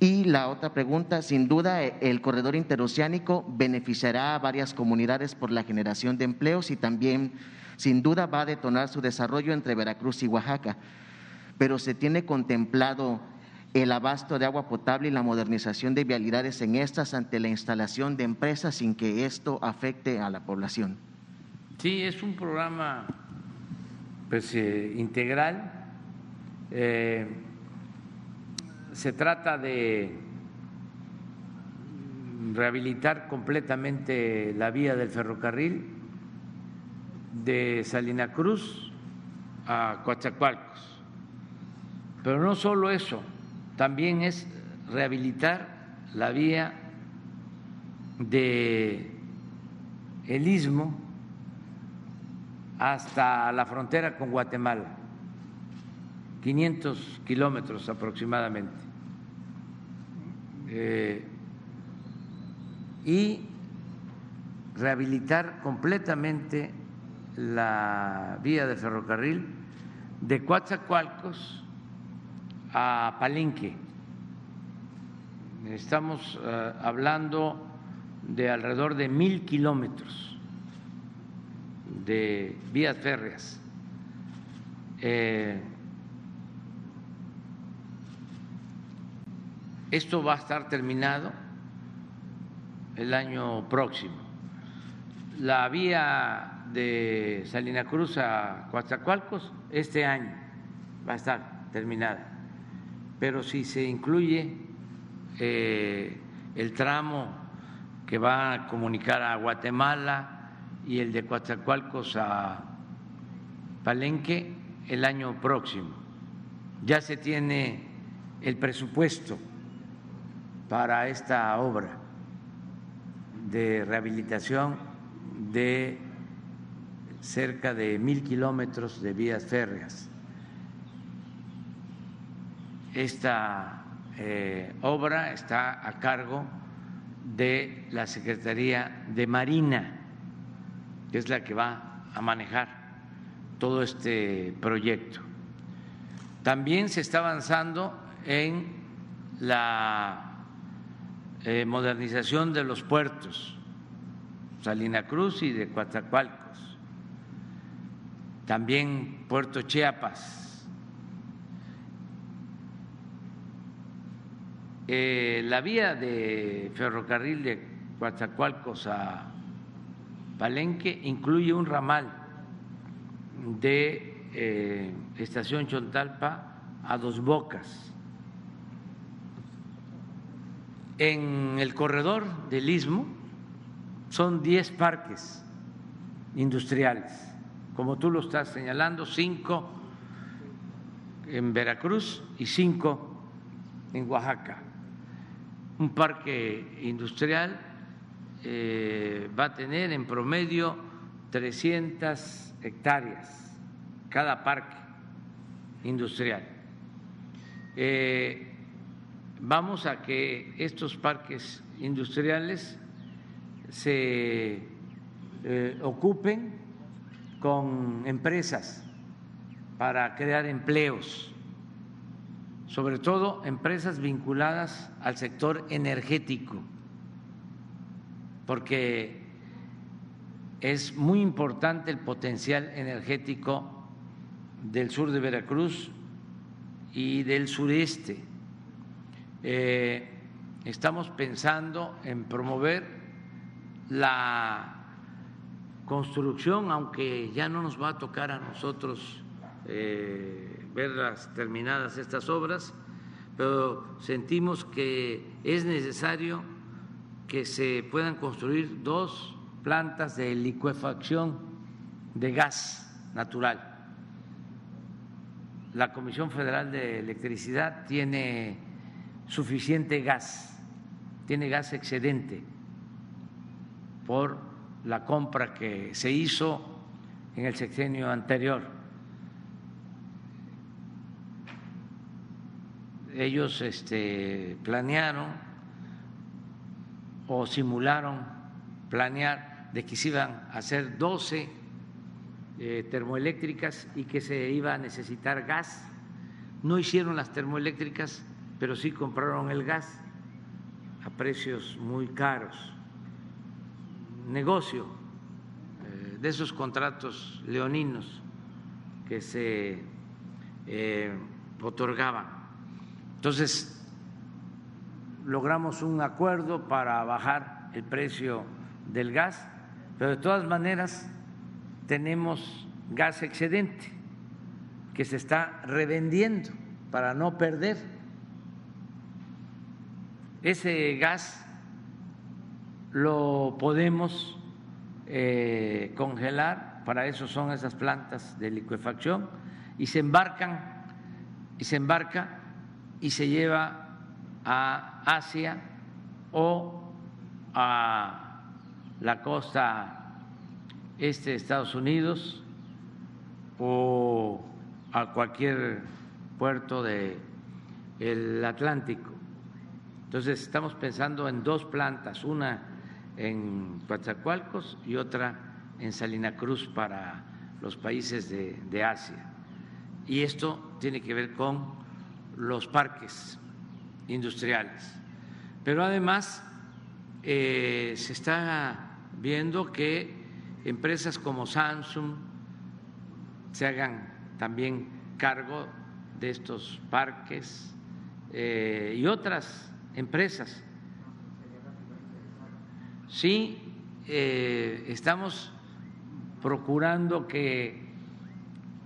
Y la otra pregunta, sin duda, el corredor interoceánico beneficiará a varias comunidades por la generación de empleos y también, sin duda, va a detonar su desarrollo entre Veracruz y Oaxaca pero se tiene contemplado el abasto de agua potable y la modernización de vialidades en estas ante la instalación de empresas sin que esto afecte a la población. Sí, es un programa pues, eh, integral. Eh, se trata de rehabilitar completamente la vía del ferrocarril de Salina Cruz a Coatzacoalcos pero no solo eso, también es rehabilitar la vía de el istmo hasta la frontera con Guatemala, 500 kilómetros aproximadamente. Eh, y rehabilitar completamente la vía de ferrocarril de Coatzacoalcos a Palenque. Estamos eh, hablando de alrededor de mil kilómetros de vías férreas. Eh, esto va a estar terminado el año próximo. La vía de Salina Cruz a Coatzacoalcos este año va a estar terminada pero si se incluye eh, el tramo que va a comunicar a Guatemala y el de Coatzacoalcos a Palenque el año próximo, ya se tiene el presupuesto para esta obra de rehabilitación de cerca de mil kilómetros de vías férreas. Esta eh, obra está a cargo de la Secretaría de Marina, que es la que va a manejar todo este proyecto. También se está avanzando en la eh, modernización de los puertos, Salina Cruz y de Coatzacoalcos, también Puerto Chiapas. Eh, la vía de ferrocarril de Coatzacoalcos a Palenque incluye un ramal de eh, estación Chontalpa a Dos Bocas. En el corredor del Istmo son 10 parques industriales, como tú lo estás señalando, cinco en Veracruz y cinco en Oaxaca. Un parque industrial eh, va a tener en promedio 300 hectáreas cada parque industrial. Eh, vamos a que estos parques industriales se eh, ocupen con empresas para crear empleos, sobre todo empresas vinculadas al sector energético, porque es muy importante el potencial energético del sur de Veracruz y del sureste. Eh, estamos pensando en promover la construcción, aunque ya no nos va a tocar a nosotros eh, verlas terminadas estas obras, pero sentimos que es necesario que se puedan construir dos plantas de licuefacción de gas natural la Comisión Federal de Electricidad tiene suficiente gas, tiene gas excedente por la compra que se hizo en el sexenio anterior. Ellos este, planearon o simularon planear de que se iban a hacer 12 eh, termoeléctricas y que se iba a necesitar gas. No hicieron las termoeléctricas, pero sí compraron el gas a precios muy caros. Negocio eh, de esos contratos leoninos que se eh, otorgaban. Entonces, logramos un acuerdo para bajar el precio del gas, pero de todas maneras tenemos gas excedente que se está revendiendo para no perder. Ese gas lo podemos eh, congelar, para eso son esas plantas de liquefacción, y se embarcan, y se embarca y se lleva a Asia o a la costa este de Estados Unidos o a cualquier puerto del el Atlántico. Entonces estamos pensando en dos plantas, una en Coatzacoalcos y otra en Salina Cruz para los países de, Asia. Y esto tiene que ver con los parques industriales. Pero además eh, se está viendo que empresas como Samsung se hagan también cargo de estos parques eh, y otras empresas. Sí, eh, estamos procurando que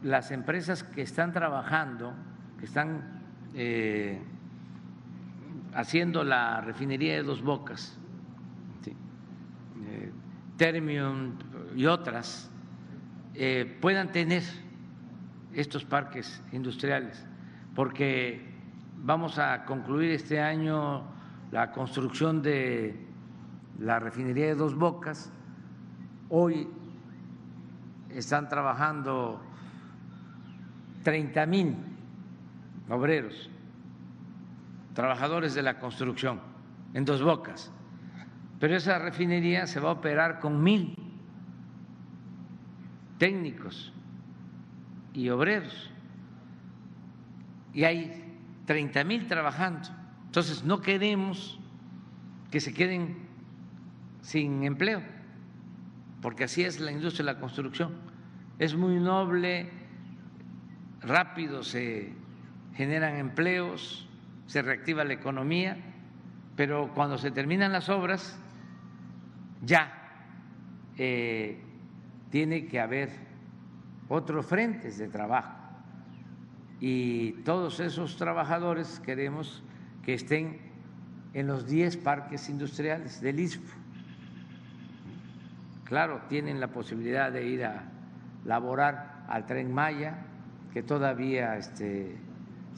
las empresas que están trabajando, que están eh, haciendo la refinería de Dos Bocas, Termium, y otras eh, puedan tener estos parques industriales porque vamos a concluir este año la construcción de la refinería de Dos Bocas. Hoy están trabajando 30 mil obreros, trabajadores de la construcción en Dos Bocas, pero esa refinería se va a operar con mil técnicos y obreros y hay 30 mil trabajando. Entonces no queremos que se queden sin empleo, porque así es la industria de la construcción. Es muy noble, rápido se generan empleos, se reactiva la economía, pero cuando se terminan las obras ya eh, tiene que haber otros frentes de trabajo y todos esos trabajadores queremos que estén en los 10 parques industriales del ISPO. Claro, tienen la posibilidad de ir a laborar al tren Maya, que todavía este,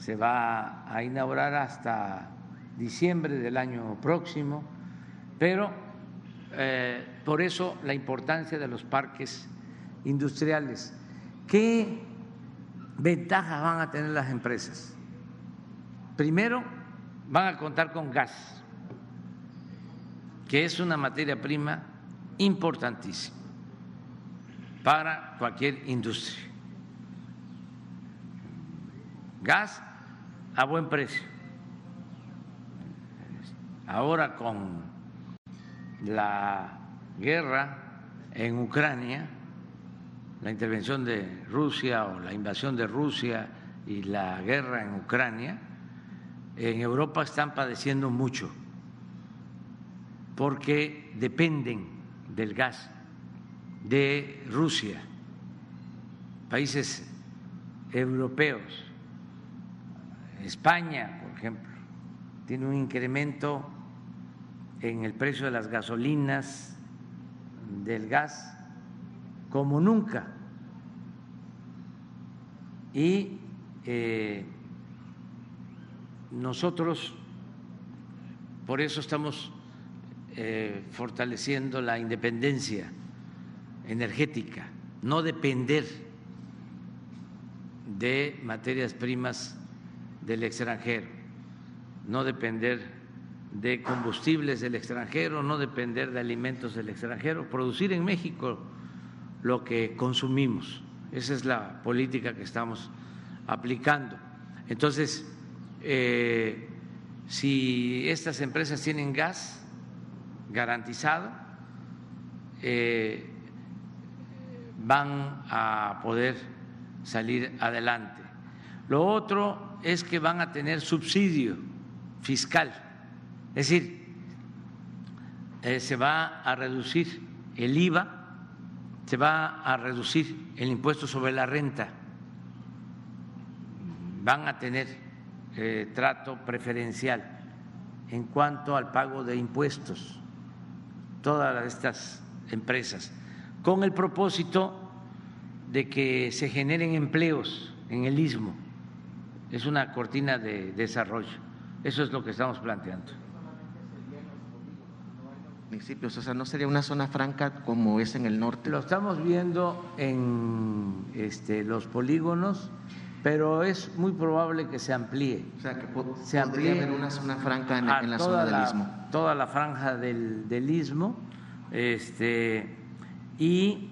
se va a inaugurar hasta diciembre del año próximo, pero eh, por eso la importancia de los parques industriales. ¿Qué ventajas van a tener las empresas? Primero, van a contar con gas, que es una materia prima importantísima para cualquier industria. Gas a buen precio. Ahora con la guerra en Ucrania, la intervención de Rusia o la invasión de Rusia y la guerra en Ucrania, en Europa están padeciendo mucho porque dependen del gas de Rusia, países europeos. España, por ejemplo, tiene un incremento en el precio de las gasolinas, del gas, como nunca. Y eh, nosotros, por eso estamos eh, fortaleciendo la independencia energética, no depender de materias primas del extranjero, no depender de combustibles del extranjero, no depender de alimentos del extranjero, producir en México lo que consumimos. Esa es la política que estamos aplicando. Entonces, eh, si estas empresas tienen gas garantizado, eh, van a poder salir adelante. Lo otro es que van a tener subsidio fiscal, es decir, eh, se va a reducir el IVA, se va a reducir el impuesto sobre la renta, van a tener eh, trato preferencial en cuanto al pago de impuestos, todas estas empresas con el propósito de que se generen empleos en el istmo. Es una cortina de desarrollo. Eso es lo que estamos planteando. Municipios, o sea, no sería una zona franca como es en el norte. Lo estamos viendo en este, los polígonos, pero es muy probable que se amplíe. O sea, que se amplíe haber una zona franca en, la zona del istmo. Toda la franja del, del istmo. Este, y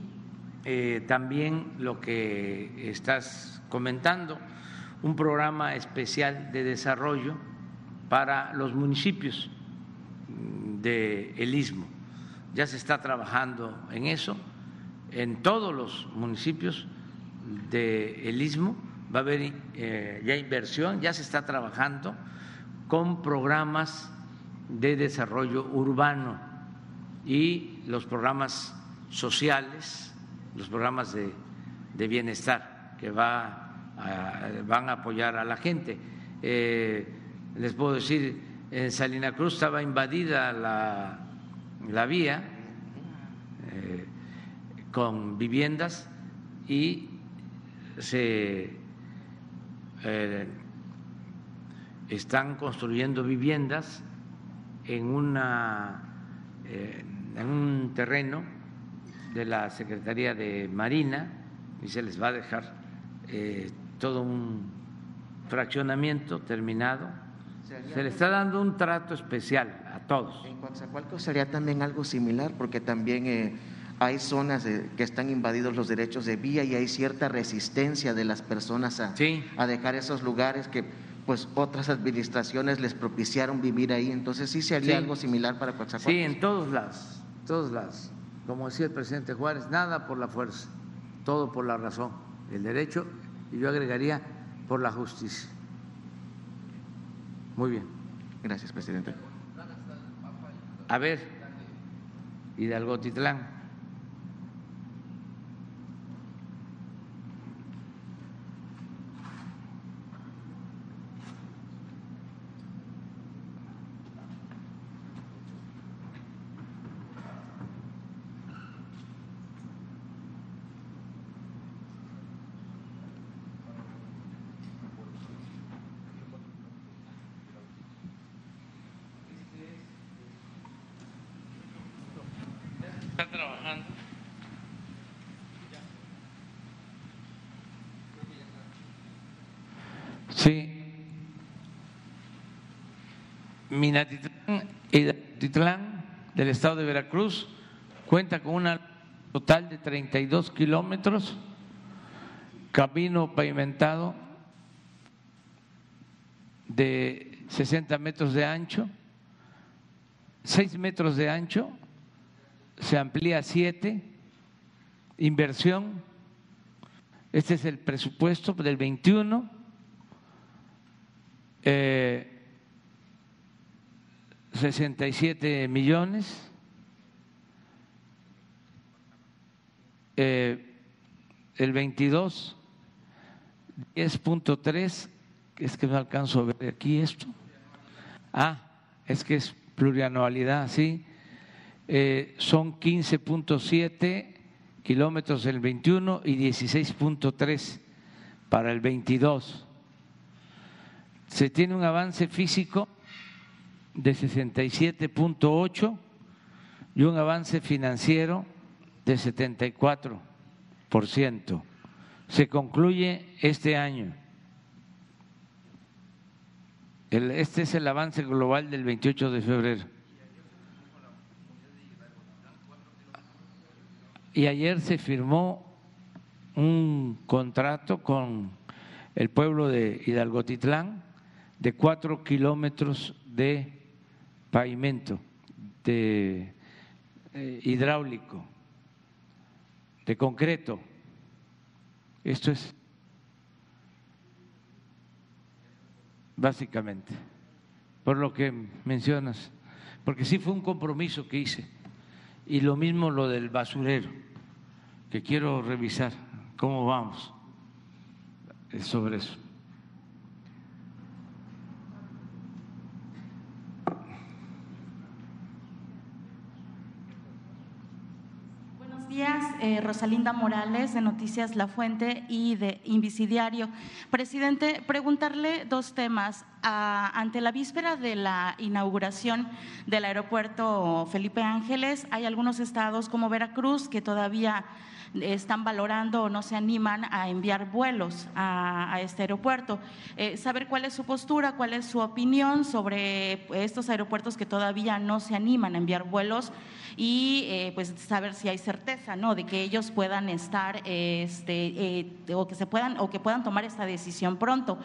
eh, también lo que estás comentando, un programa especial de desarrollo para los municipios del Istmo. Ya se está trabajando en eso, en todos los municipios del Istmo va a haber eh, ya inversión, ya se está trabajando con programas de desarrollo urbano y los programas sociales, los programas de, bienestar que va van a apoyar a la gente. Eh, les puedo decir, en Salina Cruz estaba invadida la, la vía eh, con viviendas y se eh, están construyendo viviendas en, una, en un terreno de la Secretaría de Marina y se les va a dejar todo un fraccionamiento terminado. Se le está dando un trato especial a todos. En Coatzacoalcos sería también algo similar, porque también eh, hay zonas que están invadidos los derechos de vía y hay cierta resistencia de las personas a, a dejar esos lugares que pues otras administraciones les propiciaron vivir ahí. Entonces sí se haría algo similar para Coatzacoalcos. Sí, en todos lados, todos lados. Como decía el presidente Juárez, nada por la fuerza, todo por la razón, el derecho y yo agregaría por la justicia. Muy bien. Gracias, presidente. A ver, Hidalgo Titlán. Minatitlán y Titlán del estado de Veracruz cuenta con una total de 32 kilómetros, camino pavimentado de 60 metros de ancho, 6 metros de ancho, se amplía a 7, inversión, este es el presupuesto del 21. Eh, 67 millones. Eh, el 22, 10.3, es que no alcanzo a ver aquí esto. Ah, es que es plurianualidad, sí. Eh, son 15.7 kilómetros el 21 y 16.3 para el 22. Se tiene un avance físico de 67.8 y un avance financiero de 74%. Se concluye este año. este es el avance global del 28 de febrero. Y ayer se firmó un contrato con el pueblo de Hidalgotitlán de cuatro kilómetros de pavimento, de eh, hidráulico, de concreto. Esto es básicamente, por lo que mencionas, porque sí fue un compromiso que hice, y lo mismo lo del basurero, que quiero revisar cómo vamos sobre eso. Eh, Rosalinda Morales de Noticias La Fuente y de Invisidiario. Presidente, preguntarle dos temas. Ah, ante la víspera de la inauguración del aeropuerto Felipe Ángeles, hay algunos estados como Veracruz que todavía están valorando o no se animan a enviar vuelos a, este aeropuerto. Eh, saber cuál es su postura, cuál es su opinión sobre estos aeropuertos que todavía no se animan a enviar vuelos y eh, pues saber si hay certeza no de que ellos puedan estar este eh, o que se puedan o que puedan tomar esta decisión pronto.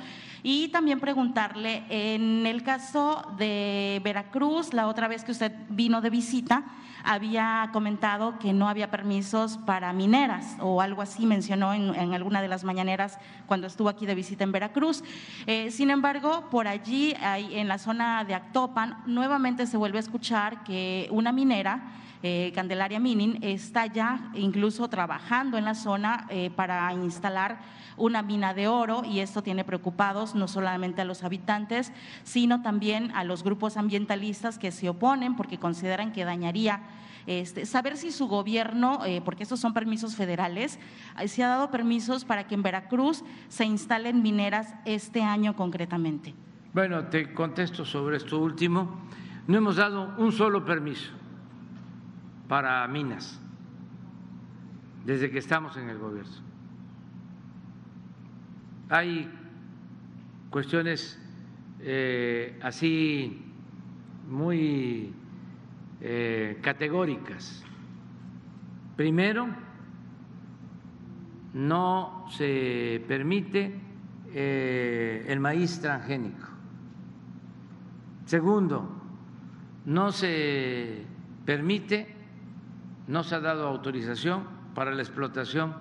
Y también preguntarle en el caso de Veracruz la otra vez que usted vino de visita había comentado que no había permisos para mineras o algo así mencionó en, alguna de las mañaneras cuando estuvo aquí de visita en Veracruz. Eh, sin embargo, por allí, en la zona de Actopan, nuevamente se vuelve a escuchar que una minera eh, Candelaria Minin está ya incluso trabajando en la zona eh, para instalar una mina de oro y esto tiene preocupados no solamente a los habitantes, sino también a los grupos ambientalistas que se oponen porque consideran que dañaría este, saber si su gobierno, eh, porque estos son permisos federales, se ha dado permisos para que en Veracruz se instalen mineras este año concretamente. Bueno, te contesto sobre esto último. No hemos dado un solo permiso para minas desde que estamos en el gobierno. Hay cuestiones eh, así muy eh, categóricas. Primero, no se permite eh, el maíz transgénico. Segundo, no se permite, no se ha dado autorización para la explotación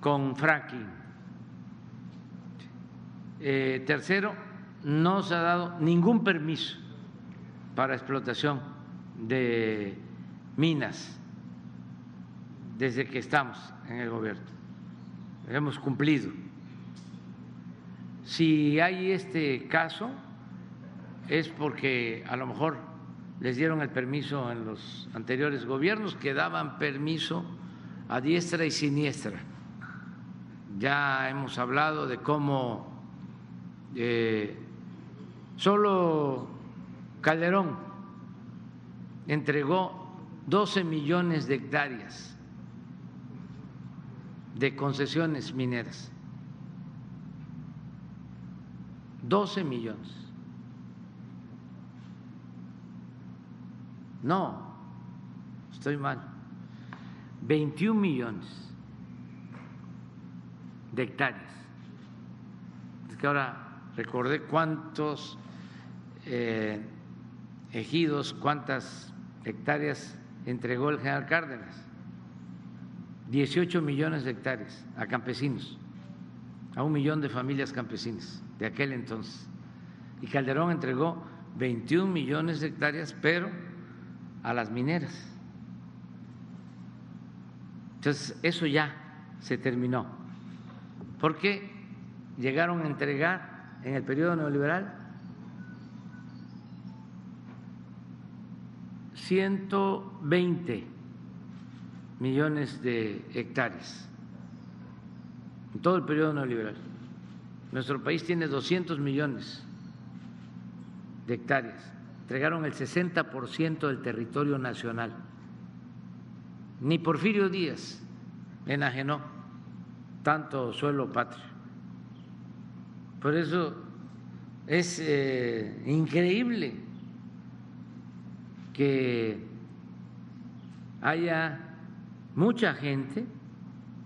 con fracking. Eh, tercero, no se ha dado ningún permiso para explotación de minas desde que estamos en el gobierno. Hemos cumplido. Si hay este caso, es porque a lo mejor les dieron el permiso en los anteriores gobiernos que daban permiso a diestra y siniestra. Ya hemos hablado de cómo eh, solo Calderón entregó 12 millones de hectáreas de concesiones mineras. 12 millones. No, estoy mal. 21 millones de hectáreas. Es que ahora recordé cuántos eh, ejidos, cuántas hectáreas entregó el general Cárdenas. 18 millones de hectáreas a campesinos, a un millón de familias campesinas de aquel entonces. Y Calderón entregó 21 millones de hectáreas, pero a las mineras. Entonces, eso ya se terminó. Porque llegaron a entregar en el periodo neoliberal 120 millones de hectáreas en todo el periodo neoliberal. Nuestro país tiene 200 millones de hectáreas. Entregaron el 60% del territorio nacional. Ni Porfirio Díaz enajenó tanto suelo patrio. Por eso es eh, increíble que haya mucha gente,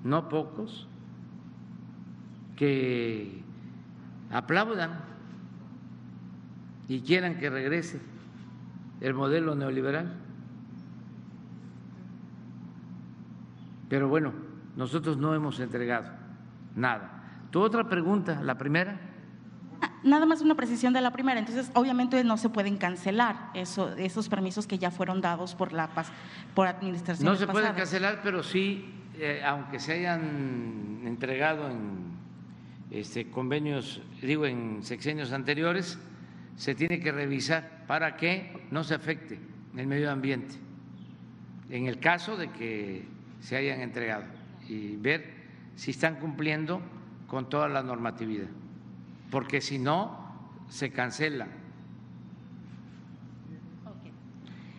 no pocos, que aplaudan y quieran que regrese el modelo neoliberal. Pero bueno, nosotros no hemos entregado nada. Tu otra pregunta, la primera. Nada más una precisión de la primera. Entonces, obviamente no se pueden cancelar eso, esos permisos que ya fueron dados por la por administración. No se pueden cancelar, pero sí, eh, aunque se hayan entregado en este, convenios, digo, en sexenios anteriores, se tiene que revisar para que no se afecte el medio ambiente, en el caso de que se hayan entregado, y ver si están cumpliendo con toda la normatividad, porque si no, se cancela.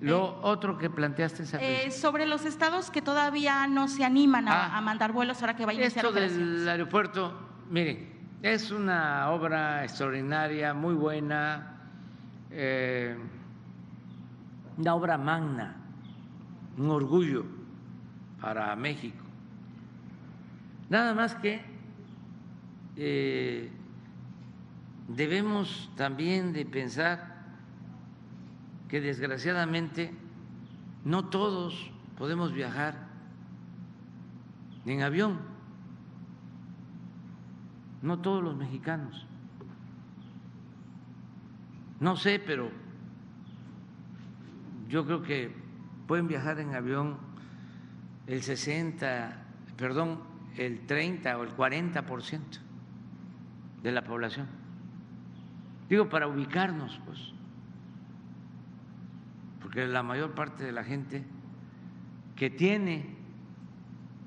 Lo eh, otro que planteaste eh, sobre los estados que todavía no se animan a, ah. mandar vuelos ahora que vayan a Esto del aeropuerto, miren, es una obra extraordinaria, muy buena, eh, una obra magna, un orgullo para México. Nada más que eh, debemos también de pensar que desgraciadamente no todos podemos viajar en avión no todos los mexicanos. No sé, pero yo creo que pueden viajar en avión el 60, perdón, el 30 o el 40 por ciento de la población. Digo, para ubicarnos, pues, porque la mayor parte de la gente que tiene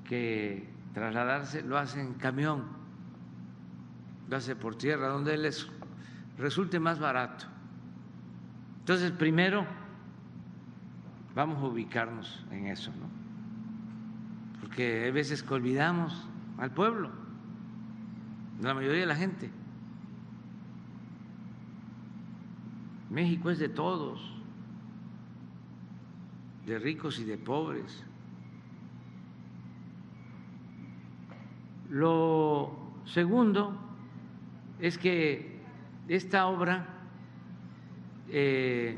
que trasladarse lo hace en camión hace por tierra, donde les resulte más barato. Entonces, primero vamos a ubicarnos en eso, ¿no? Porque hay veces que olvidamos al pueblo, la mayoría de la gente. México es de todos, de ricos y de pobres. Lo segundo es que esta obra eh,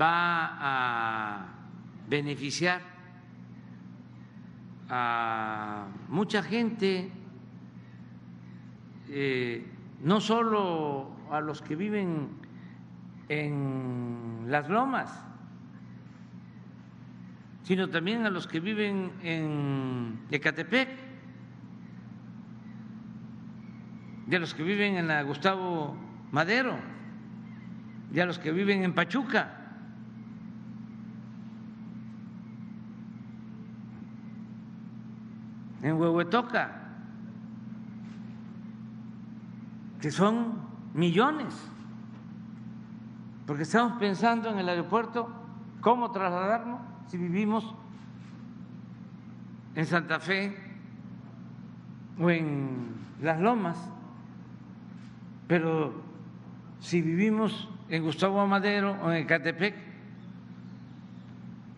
va a beneficiar a mucha gente, eh, no solo a los que viven en las lomas, sino también a los que viven en Ecatepec, de los que viven en la Gustavo Madero, a los que viven en Pachuca. en Huehuetoca, que son millones, porque estamos pensando en el aeropuerto cómo trasladarnos si vivimos en Santa Fe o en Las Lomas, pero si vivimos en Gustavo Amadero o en Catepec,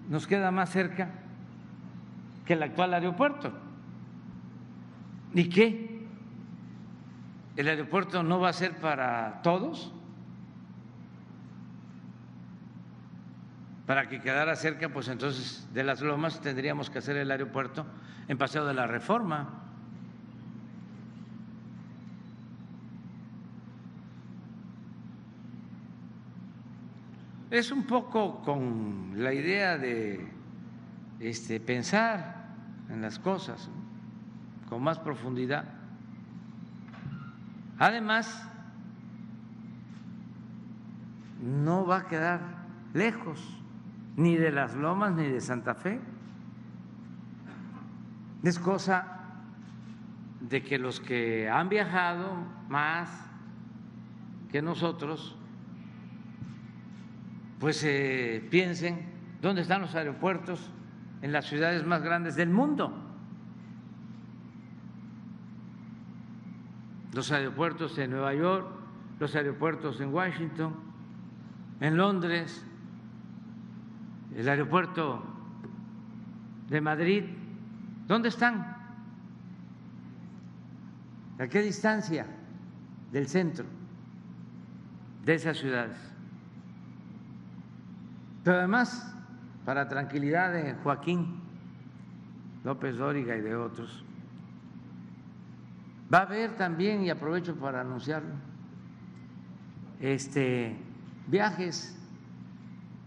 nos queda más cerca que el actual aeropuerto. ¿Y qué? ¿El aeropuerto no va a ser para todos? para que quedara cerca, pues entonces de las lomas tendríamos que hacer el aeropuerto en Paseo de la Reforma. Es un poco con la idea de este, pensar en las cosas con más profundidad. Además, no va a quedar lejos ni de las lomas ni de Santa Fe. Es cosa de que los que han viajado más que nosotros, pues eh, piensen dónde están los aeropuertos en las ciudades más grandes del mundo. Los aeropuertos en Nueva York, los aeropuertos en Washington, en Londres, el aeropuerto de Madrid, ¿dónde están? ¿A qué distancia del centro de esas ciudades? Pero además, para tranquilidad de Joaquín López Dóriga y de otros, va a haber también, y aprovecho para anunciarlo, este, viajes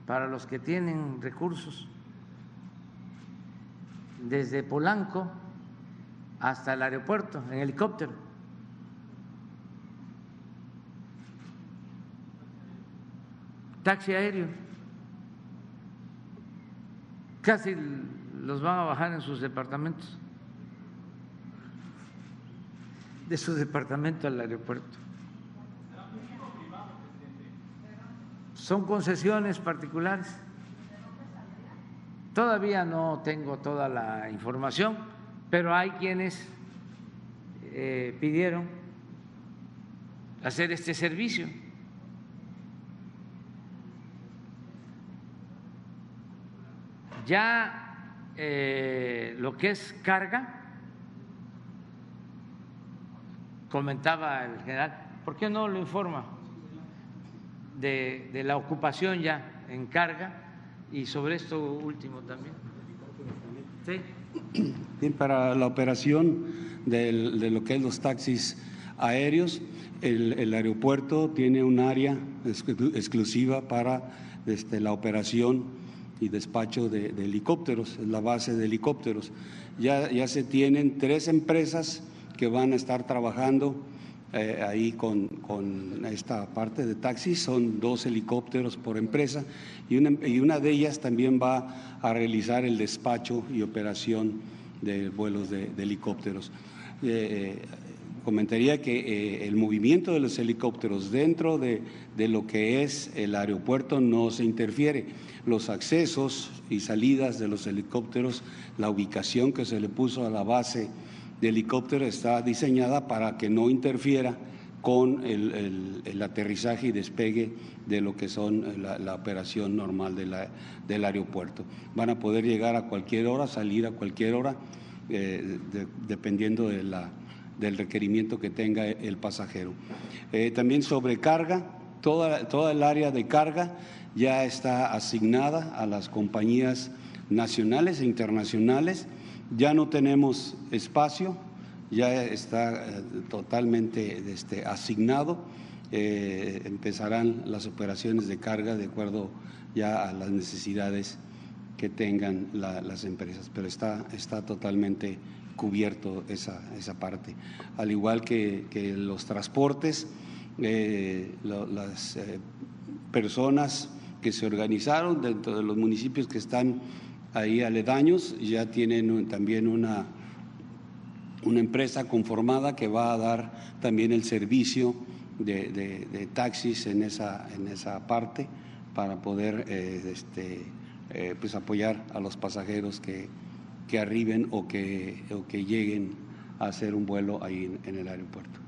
para los que tienen recursos, desde Polanco hasta el aeropuerto en helicóptero. Taxi aéreo. Casi los van a bajar en sus departamentos. De su departamento al aeropuerto. son concesiones particulares. Todavía no tengo toda la información, pero hay quienes eh, pidieron hacer este servicio. Ya eh, lo que es carga, comentaba el general, ¿por qué no lo informa? de, la ocupación ya en carga y sobre esto último también. Bien, para la operación de lo que es los taxis aéreos, el, aeropuerto tiene un área exclusiva para este, la operación y despacho de, helicópteros, la base de helicópteros. Ya, ya se tienen tres empresas que van a estar trabajando eh, ahí con, esta parte de taxis, son dos helicópteros por empresa y una, y una de ellas también va a realizar el despacho y operación de vuelos de, helicópteros. Eh, comentaría que eh, el movimiento de los helicópteros dentro de, de, lo que es el aeropuerto no se interfiere. Los accesos y salidas de los helicópteros, la ubicación que se le puso a la base de helicóptero está diseñada para que no interfiera con el, el, aterrizaje y despegue de lo que son la, operación normal de la, del aeropuerto. Van a poder llegar a cualquier hora, salir a cualquier hora, eh, de, dependiendo de la, del requerimiento que tenga el pasajero. Eh, también sobre carga, toda, toda el área de carga ya está asignada a las compañías nacionales e internacionales. Ya no tenemos espacio, ya está eh, totalmente este, asignado. Eh, empezarán las operaciones de carga de acuerdo ya a las necesidades que tengan la, las empresas, pero está, está totalmente cubierto esa, esa parte. Al igual que, que los transportes, eh, las eh, personas que se organizaron dentro de los municipios que están ahí aledaños ya tienen también una, una empresa conformada que va a dar también el servicio de, taxis en esa, en esa parte para poder eh, este, pues apoyar a los pasajeros que, que arriben o que, o que lleguen a hacer un vuelo ahí en, el aeropuerto.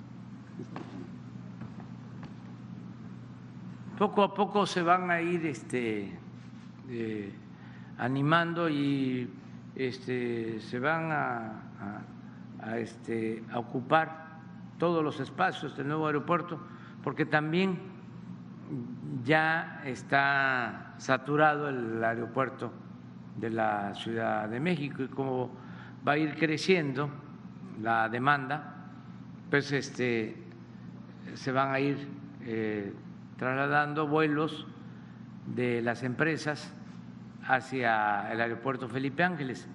Poco a poco se van a ir este, eh, animando y este, se van a, este, a ocupar todos los espacios del nuevo aeropuerto, porque también ya está saturado el aeropuerto de la Ciudad de México y como va a ir creciendo la demanda, pues este, se van a ir eh, trasladando vuelos de las empresas hacia el aeropuerto Felipe Ángeles.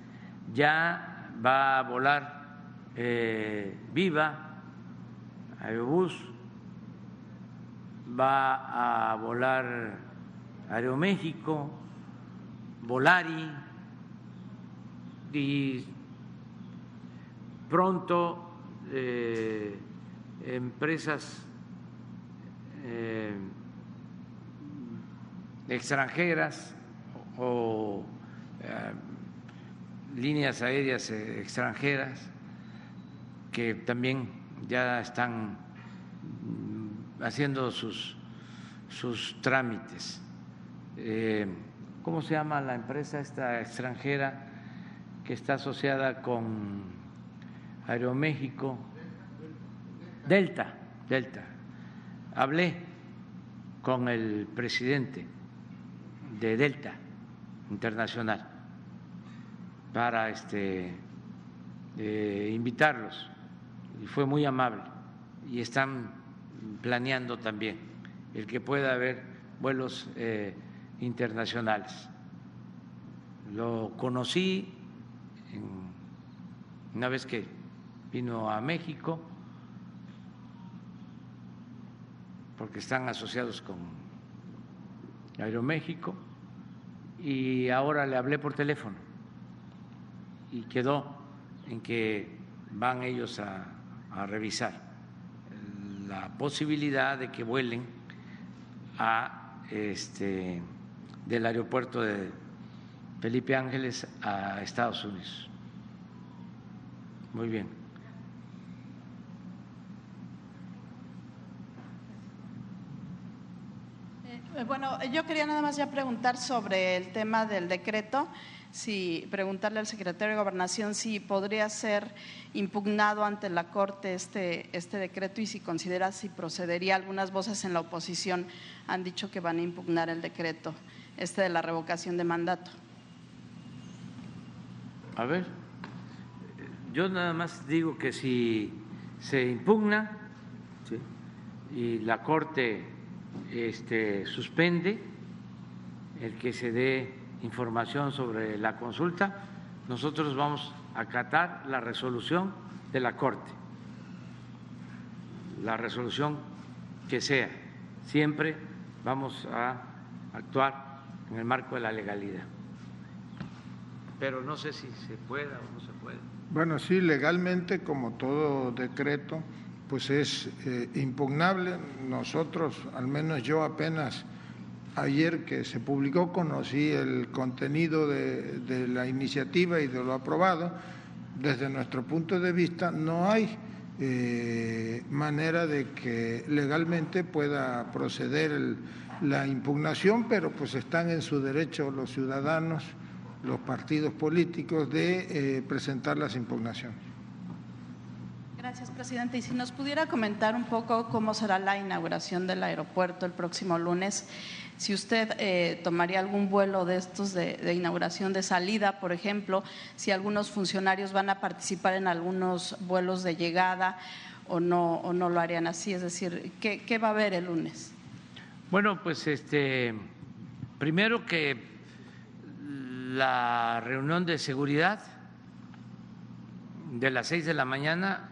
Ya va a volar eh, Viva, Aerobús, va a volar Aeroméxico, Volari y pronto eh, empresas eh, extranjeras o eh, líneas aéreas extranjeras que también ya están haciendo sus, sus trámites. ¿Cómo se llama la empresa esta extranjera que está asociada con Aeroméxico? Delta, Delta. Hablé con el presidente de Delta Internacional para este, eh, invitarlos y fue muy amable y están planeando también el que pueda haber vuelos eh, internacionales. Lo conocí en, una vez que vino a México, porque están asociados con Aeroméxico, y ahora le hablé por teléfono y quedó en que van ellos a, a revisar la posibilidad de que vuelen a este del aeropuerto de Felipe Ángeles a Estados Unidos. Muy bien. Eh, bueno, yo quería nada más ya preguntar sobre el tema del decreto si preguntarle al secretario de Gobernación si podría ser impugnado ante la Corte este, este decreto y si considera si procedería. Algunas voces en la oposición han dicho que van a impugnar el decreto este de la revocación de mandato. A ver, yo nada más digo que si se impugna ¿sí? y la Corte este, suspende el que se dé información sobre la consulta, nosotros vamos a acatar la resolución de la Corte, la resolución que sea. Siempre vamos a actuar en el marco de la legalidad. Pero no sé si se pueda o no se puede. Bueno, sí, legalmente, como todo decreto, pues es eh, impugnable. Nosotros, al menos yo apenas ayer que se publicó, conocí el contenido de, la iniciativa y de lo aprobado. Desde nuestro punto de vista no hay eh, manera de que legalmente pueda proceder la impugnación, pero pues están en su derecho los ciudadanos, los partidos políticos de eh, presentar las impugnaciones. Gracias, presidente. Y si nos pudiera comentar un poco cómo será la inauguración del aeropuerto el próximo lunes, si usted eh, tomaría algún vuelo de estos de, inauguración de salida, por ejemplo, si algunos funcionarios van a participar en algunos vuelos de llegada o no, o no lo harían así, es decir, ¿qué, qué va a haber el lunes? Bueno, pues este, primero que la reunión de seguridad de las seis de la mañana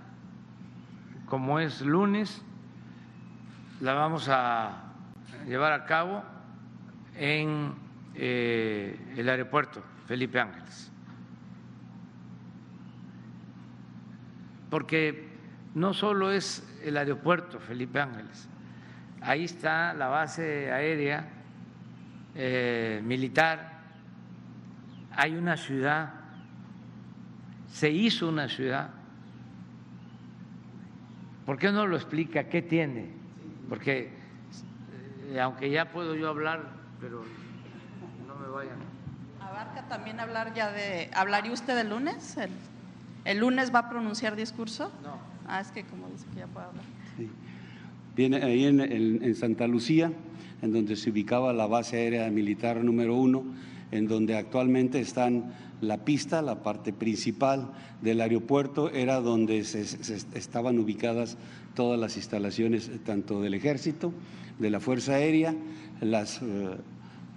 como es lunes, la vamos a llevar a cabo en eh, el aeropuerto Felipe Ángeles. Porque no solo es el aeropuerto Felipe Ángeles, ahí está la base aérea eh, militar, hay una ciudad, se hizo una ciudad ¿Por qué no lo explica? ¿Qué tiene? Porque eh, aunque ya puedo yo hablar, pero no me vayan. ¿Abarca también hablar ya de... ¿Hablaría usted el lunes? ¿El, lunes va a pronunciar discurso? No. Ah, es que como dice que ya puede hablar. Sí. Viene ahí en, Santa Lucía, en donde se ubicaba la base aérea militar número uno, en donde actualmente están la pista, la parte principal del aeropuerto, era donde se, estaban ubicadas todas las instalaciones, tanto del ejército, de la Fuerza Aérea, las eh,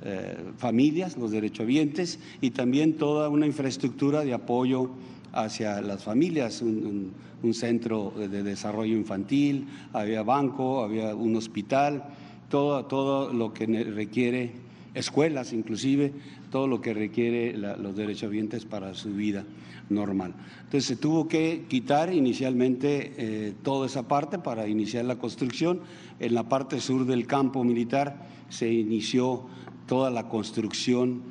eh, familias, los derechohabientes y también toda una infraestructura de apoyo hacia las familias, un, centro de desarrollo infantil, había banco, había un hospital, todo, todo lo que requiere, escuelas inclusive, todo lo que requiere los derechohabientes para su vida normal. Entonces se tuvo que quitar inicialmente eh, toda esa parte para iniciar la construcción. En la parte sur del campo militar se inició toda la construcción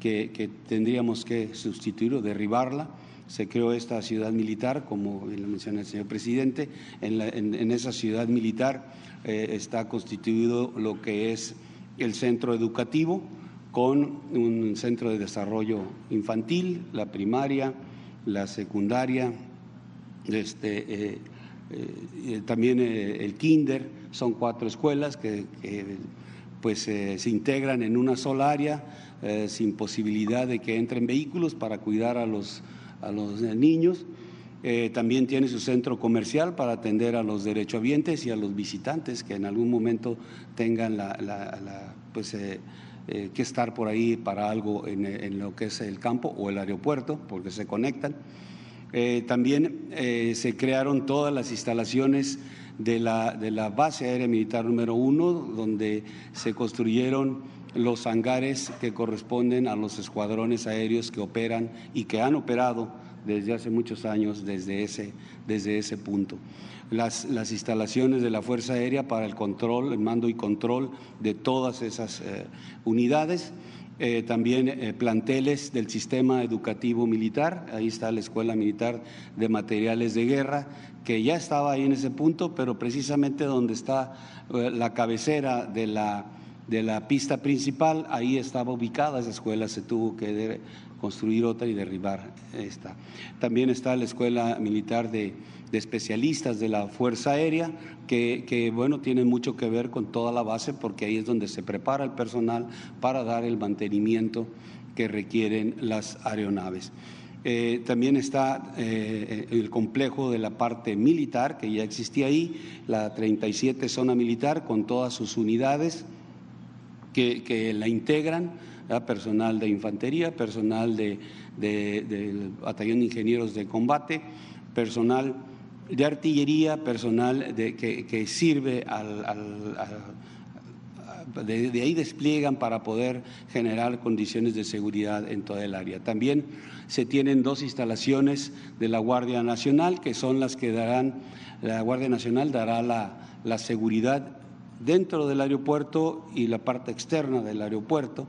que, tendríamos que sustituir o derribarla se creó esta ciudad militar, como lo menciona el señor presidente. En, esa ciudad militar eh, está constituido lo que es el centro educativo, con un centro de desarrollo infantil, la primaria, la secundaria, este, eh, eh, también el kinder, son cuatro escuelas que, pues se integran en una sola área sin posibilidad de que entren vehículos para cuidar a los, a los niños. también tiene su centro comercial para atender a los derechohabientes y a los visitantes que en algún momento tengan la, pues, eh, que estar por ahí para algo en, lo que es el campo o el aeropuerto, porque se conectan. Eh, también eh, se crearon todas las instalaciones de la, de la base aérea militar número uno, donde se construyeron los hangares que corresponden a los escuadrones aéreos que operan y que han operado desde hace muchos años desde ese, desde ese punto las, las instalaciones de la Fuerza Aérea para el control, el mando y control de todas esas eh, unidades. Eh, también eh, planteles del sistema educativo militar, ahí está la Escuela Militar de Materiales de Guerra, que ya estaba ahí en ese punto, pero precisamente donde está la cabecera de la, de la pista principal, ahí estaba ubicada esa escuela, se tuvo que construir otra y derribar esta. También está la Escuela Militar de especialistas de la Fuerza Aérea que, bueno, tienen mucho que ver con toda la base porque ahí es donde se prepara el personal para dar el mantenimiento que requieren las aeronaves. Eh, también está eh, el complejo de la parte militar, que ya existía ahí, la 37 zona militar, con todas sus unidades que, la integran, personal de infantería, personal de, del batallón de ingenieros de combate, personal de artillería, personal que, sirve al, de, ahí despliegan para poder generar condiciones de seguridad en toda el área. También se tienen dos instalaciones de la Guardia Nacional que son las que darán, la Guardia Nacional dará la seguridad dentro del aeropuerto y la parte externa del aeropuerto.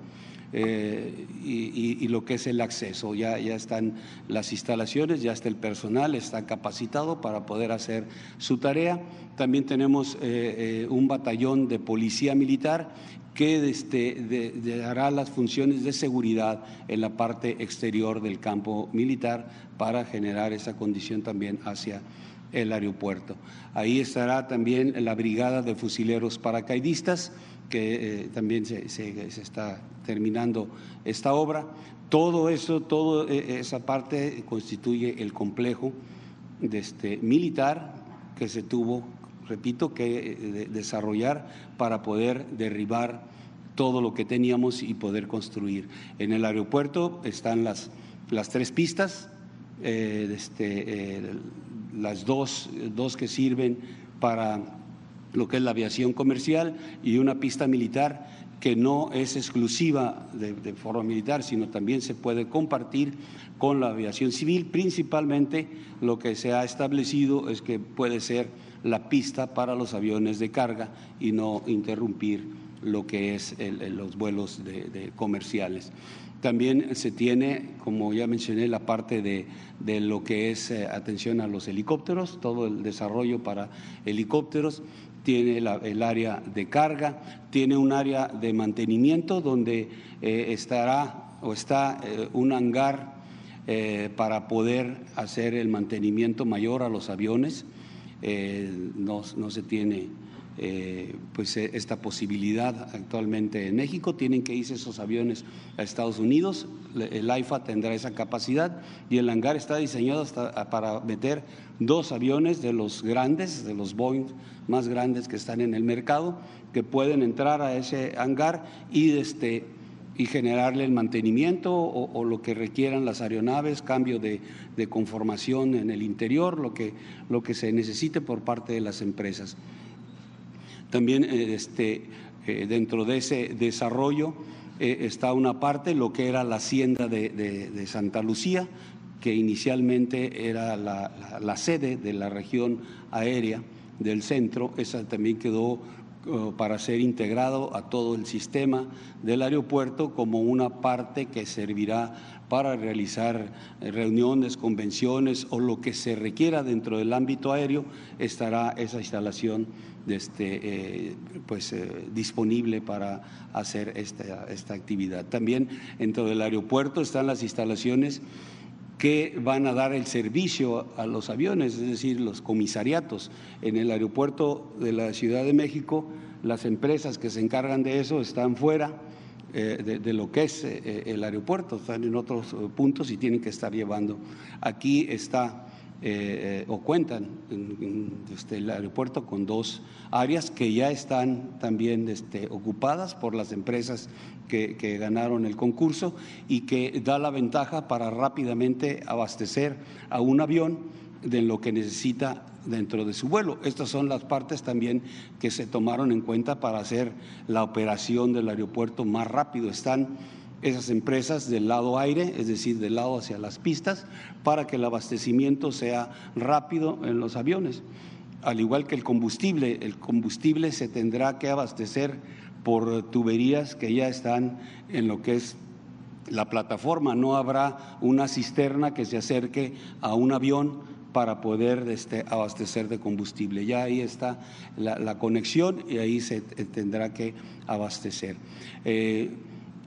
Eh, y, lo que es el acceso. Ya, ya están las instalaciones, ya está el personal, está capacitado para poder hacer su tarea. También tenemos eh, eh, un batallón de policía militar que este, de, hará las funciones de seguridad en la parte exterior del campo militar para generar esa condición también hacia el aeropuerto. Ahí estará también la brigada de fusileros paracaidistas que eh, también se, se, está terminando esta obra. Todo eso, toda esa parte constituye el complejo de este, militar que se tuvo, repito, que eh, de, desarrollar para poder derribar todo lo que teníamos y poder construir. En el aeropuerto están las, las tres pistas, eh, este, eh, las dos, dos que sirven para lo que es la aviación comercial y una pista militar que no es exclusiva de, forma militar, sino también se puede compartir con la aviación civil. Principalmente lo que se ha establecido es que puede ser la pista para los aviones de carga y no interrumpir lo que es los vuelos de comerciales. También se tiene, como ya mencioné, la parte de, de lo que es eh, atención a los helicópteros, todo el desarrollo para helicópteros tiene la, el área de carga, tiene un área de mantenimiento donde eh, estará o está eh, un hangar para poder hacer el mantenimiento mayor a los aviones. No, no, se tiene pues esta posibilidad actualmente en México. Tienen que irse esos aviones a Estados Unidos. El AIFA tendrá esa capacidad y el hangar está diseñado hasta para meter dos aviones de los grandes, de los Boeing más grandes que están en el mercado, que pueden entrar a ese hangar y, este, y generarle el mantenimiento o, o, lo que requieran las aeronaves, cambio de, de, conformación en el interior, lo que, lo que se necesite por parte de las empresas. También este, eh, dentro de ese desarrollo eh, está una parte, lo que era la hacienda de, Santa Lucía, que inicialmente era la, la, sede de la región aérea del centro, esa también quedó uh, para ser integrado a todo el sistema del aeropuerto como una parte que servirá para realizar reuniones, convenciones o lo que se requiera dentro del ámbito aéreo, estará esa instalación este, eh, pues, eh, disponible para hacer esta, esta actividad. También dentro del aeropuerto están las instalaciones que van a dar el servicio a los aviones, es decir, los comisariatos. En el aeropuerto de la Ciudad de México, las empresas que se encargan de eso están fuera eh, de, de, lo que es el aeropuerto, están en otros puntos y tienen que estar llevando. Aquí está eh, o cuentan en, en este, el aeropuerto con dos áreas que ya están también este, ocupadas por las empresas que, que, ganaron el concurso y que da la ventaja para rápidamente abastecer a un avión de lo que necesita dentro de su vuelo. Estas son las partes también que se tomaron en cuenta para hacer la operación del aeropuerto más rápido. Están esas empresas del lado aire, es decir, del lado hacia las pistas, para que el abastecimiento sea rápido en los aviones. Al igual que el combustible, el combustible se tendrá que abastecer por tuberías que ya están en lo que es la plataforma. No habrá una cisterna que se acerque a un avión para poder este, abastecer de combustible. Ya ahí está la, la, conexión y ahí se tendrá que abastecer. Eh,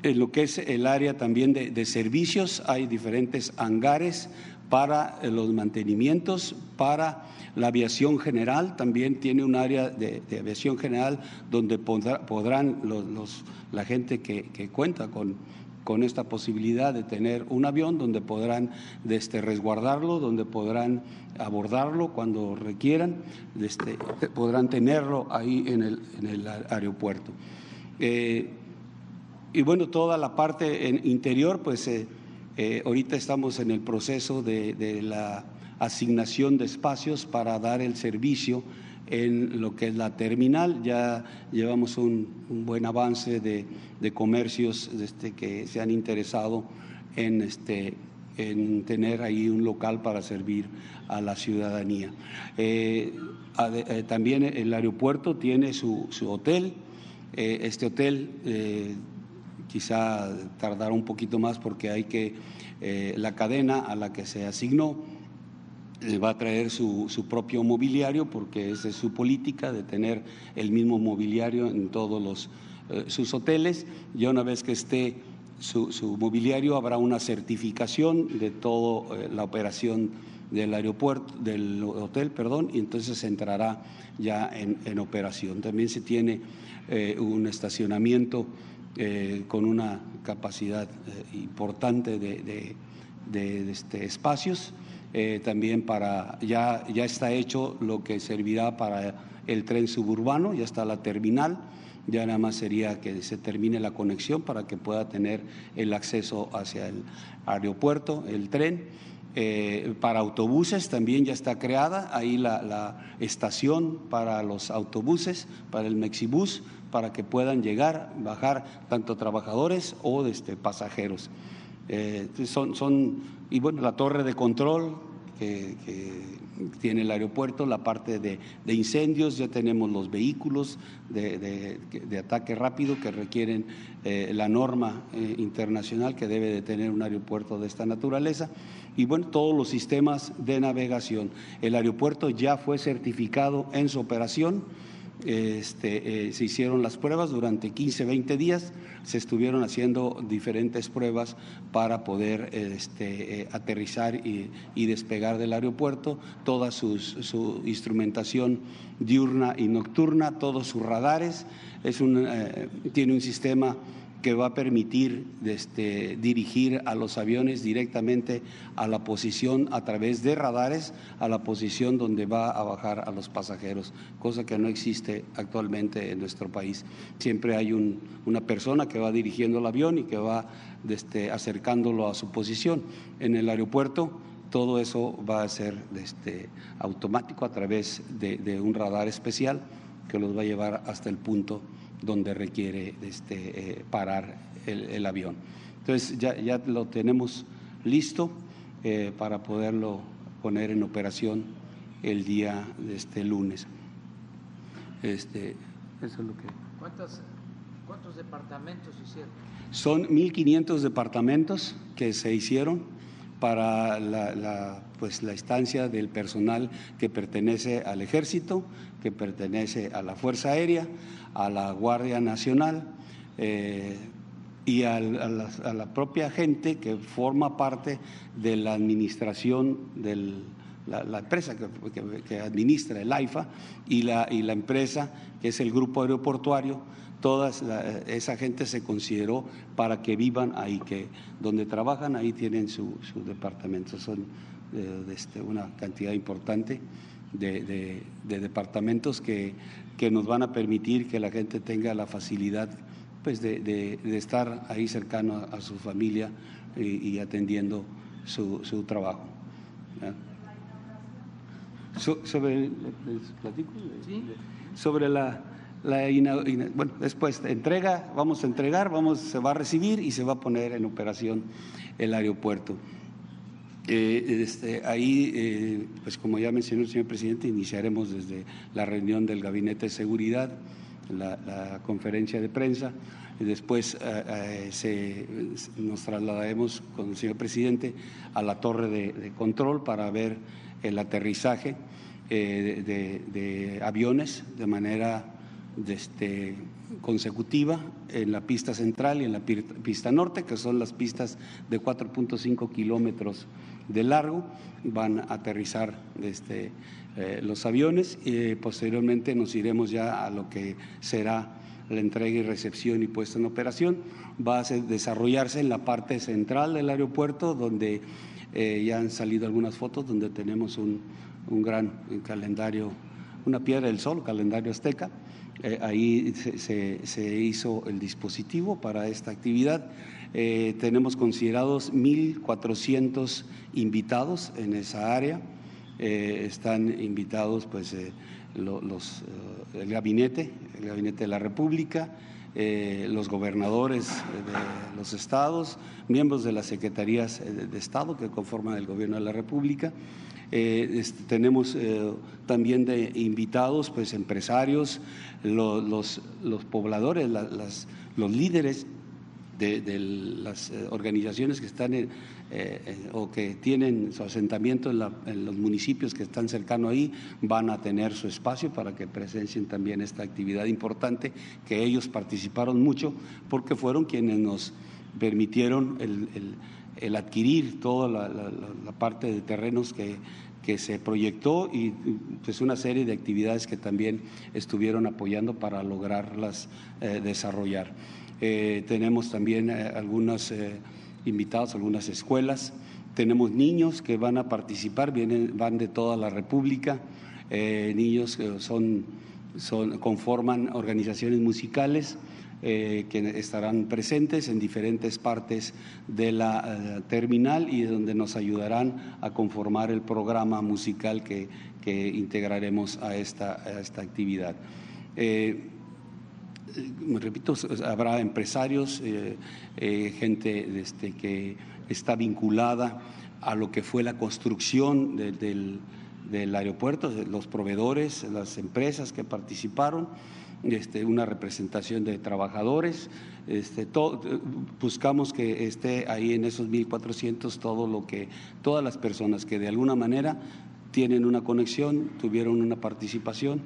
en lo que es el área también de, de servicios, hay diferentes hangares para los mantenimientos, para la aviación general, también tiene un área de, de aviación general donde podrá, podrán los, la gente que, que cuenta con, con, esta posibilidad de tener un avión donde podrán este, resguardarlo, donde podrán abordarlo cuando requieran, este, podrán tenerlo ahí en el, en el aeropuerto. Eh, y bueno, toda la parte en interior, pues eh, eh, ahorita estamos en el proceso de, la asignación de espacios para dar el servicio en lo que es la terminal. Ya llevamos un, buen avance de, comercios este, que se han interesado en, este, en tener ahí un local para servir a la ciudadanía. Eh, también el aeropuerto tiene su, hotel. Este hotel quizá tardará un poquito más porque hay que, la cadena a la que se asignó va a traer su, propio mobiliario porque esa es su política de tener el mismo mobiliario en todos los, sus hoteles. Ya una vez que esté su, mobiliario habrá una certificación de toda la operación del aeropuerto, del hotel, perdón, y entonces entrará ya en, operación. También se tiene eh, un estacionamiento eh, con una capacidad eh, importante de, este, espacios. también para, ya, ya está hecho lo que servirá para el tren suburbano, ya está la terminal, ya nada más sería que se termine la conexión para que pueda tener el acceso hacia el aeropuerto, el tren. Eh, para autobuses también ya está creada ahí la, estación para los autobuses, para el Mexibus, para que puedan llegar, bajar tanto trabajadores o este, pasajeros. Eh, son, son, y bueno, la torre de control que, tiene el aeropuerto, la parte de, incendios, ya tenemos los vehículos de, ataque rápido que requieren eh, la norma internacional que debe de tener un aeropuerto de esta naturaleza y bueno, todos los sistemas de navegación. El aeropuerto ya fue certificado en su operación. Este, eh, se hicieron las pruebas durante 15, 20 días, se estuvieron haciendo diferentes pruebas para poder este, eh, aterrizar y, despegar del aeropuerto, toda su instrumentación diurna y nocturna, todos sus radares, es eh, tiene un sistema que va a permitir este, dirigir a los aviones directamente a la posición a través de radares, a la posición donde va a bajar a los pasajeros, cosa que no existe actualmente en nuestro país. Siempre hay una persona que va dirigiendo el avión y que va este, acercándolo a su posición. En el aeropuerto todo eso va a ser este, automático a través de un radar especial que los va a llevar hasta el punto donde requiere este, eh, parar el, avión. Entonces ya, ya, lo tenemos listo eh, para poderlo poner en operación el día de este lunes. Este, eso es lo que. ¿Cuántos, ¿Cuántos departamentos hicieron? Son 1.500 departamentos que se hicieron para la, la, pues, la estancia del personal que pertenece al ejército, que pertenece a la Fuerza Aérea, a la Guardia Nacional eh, y a, la, propia gente que forma parte de la administración de la, empresa que, administra el AIFA y la, y la empresa que es el grupo aeroportuario toda esa gente se consideró para que vivan ahí, que donde trabajan ahí tienen su, departamento. Son eh, este, una cantidad importante de, departamentos que, que, nos van a permitir que la gente tenga la facilidad pues, de, estar ahí cercano a, su familia y, atendiendo su, su trabajo. sobre, sobre la, la bueno, después entrega, vamos a entregar, vamos, se va a recibir y se va a poner en operación el aeropuerto. Eh, este, ahí, eh, pues como ya mencionó el señor presidente, iniciaremos desde la reunión del Gabinete de Seguridad, la, conferencia de prensa, después eh, nos trasladaremos con el señor presidente a la torre de, control para ver el aterrizaje de, aviones de manera este, consecutiva en la pista central y en la pista norte, que son las pistas de 4.5 kilómetros de largo, van a aterrizar este, eh, los aviones y posteriormente nos iremos ya a lo que será la entrega y recepción y puesta en operación. Va a desarrollarse en la parte central del aeropuerto, donde eh, ya han salido algunas fotos, donde tenemos un, gran calendario, una piedra del sol, calendario azteca. Eh, ahí se hizo el dispositivo para esta actividad eh, tenemos considerados 1.400 invitados en esa área están invitados pues los, el gabinete, el gabinete de la República, los gobernadores de los estados, miembros de las secretarías de Estado que conforman el gobierno de la República. Tenemos también de invitados pues empresarios, los, los, pobladores, los líderes de, las eh, organizaciones que están eh, o que tienen su asentamiento en, los municipios que están cercanos ahí van a tener su espacio para que presencien también esta actividad importante que ellos participaron mucho porque fueron quienes nos permitieron el, adquirir toda la, parte de terrenos que, se proyectó y pues una serie de actividades que también estuvieron apoyando para lograrlas eh, desarrollar. Eh, tenemos también eh, algunos eh, invitados, algunas escuelas. Tenemos niños que van a participar, vienen, van de toda la República, niños que son, son, conforman organizaciones musicales. que estarán presentes en diferentes partes de la terminal y donde nos ayudarán a conformar el programa musical que, que integraremos a esta, a esta actividad me repito, habrá empresarios, eh, eh, gente este, que está vinculada a lo que fue la construcción del, aeropuerto, los proveedores, las empresas que participaron, este, una representación de trabajadores. Este, buscamos que esté ahí en esos 1.400 todo lo que, todas las personas que de alguna manera tienen una conexión, tuvieron una participación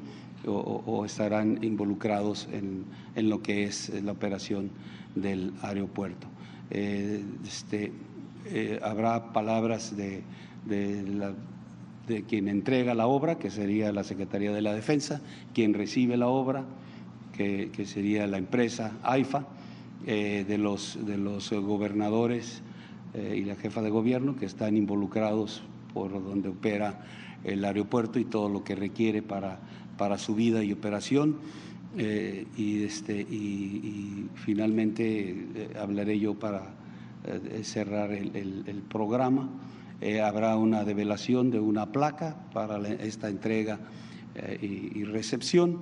o, estarán involucrados en, en, lo que es la operación del aeropuerto. Eh, este, eh, habrá palabras de, de, quien entrega la obra, que sería la Secretaría de la Defensa, quien recibe la obra, que, que sería la empresa AIFA, eh, de, los, de los gobernadores y la jefa de gobierno que están involucrados por donde opera el aeropuerto y todo lo que requiere para para su vida y operación. Eh, y, este, y, finalmente eh, hablaré yo para eh, cerrar el, programa. habrá una develación de una placa para esta entrega y, recepción.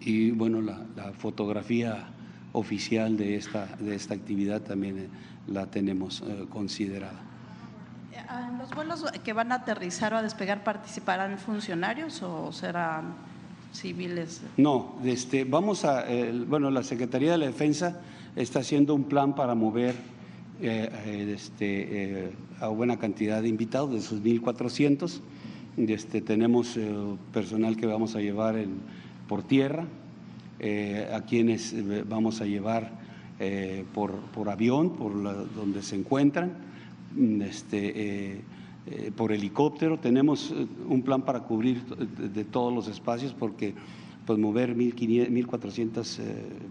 Y bueno, la, la, fotografía oficial de esta, de esta actividad también la tenemos considerada. ¿En los vuelos que van a aterrizar o a despegar participarán funcionarios o serán civiles? No, este, vamos a, bueno, la Secretaría de la Defensa está haciendo un plan para mover eh, eh, este, eh, a buena cantidad de invitados, de esos 1.400. Este, tenemos personal que vamos a llevar por tierra, a quienes vamos a llevar por, por avión, por donde se encuentran este, eh, eh, por helicóptero. Tenemos eh, un plan para cubrir de, todos los espacios porque pues mover 1.400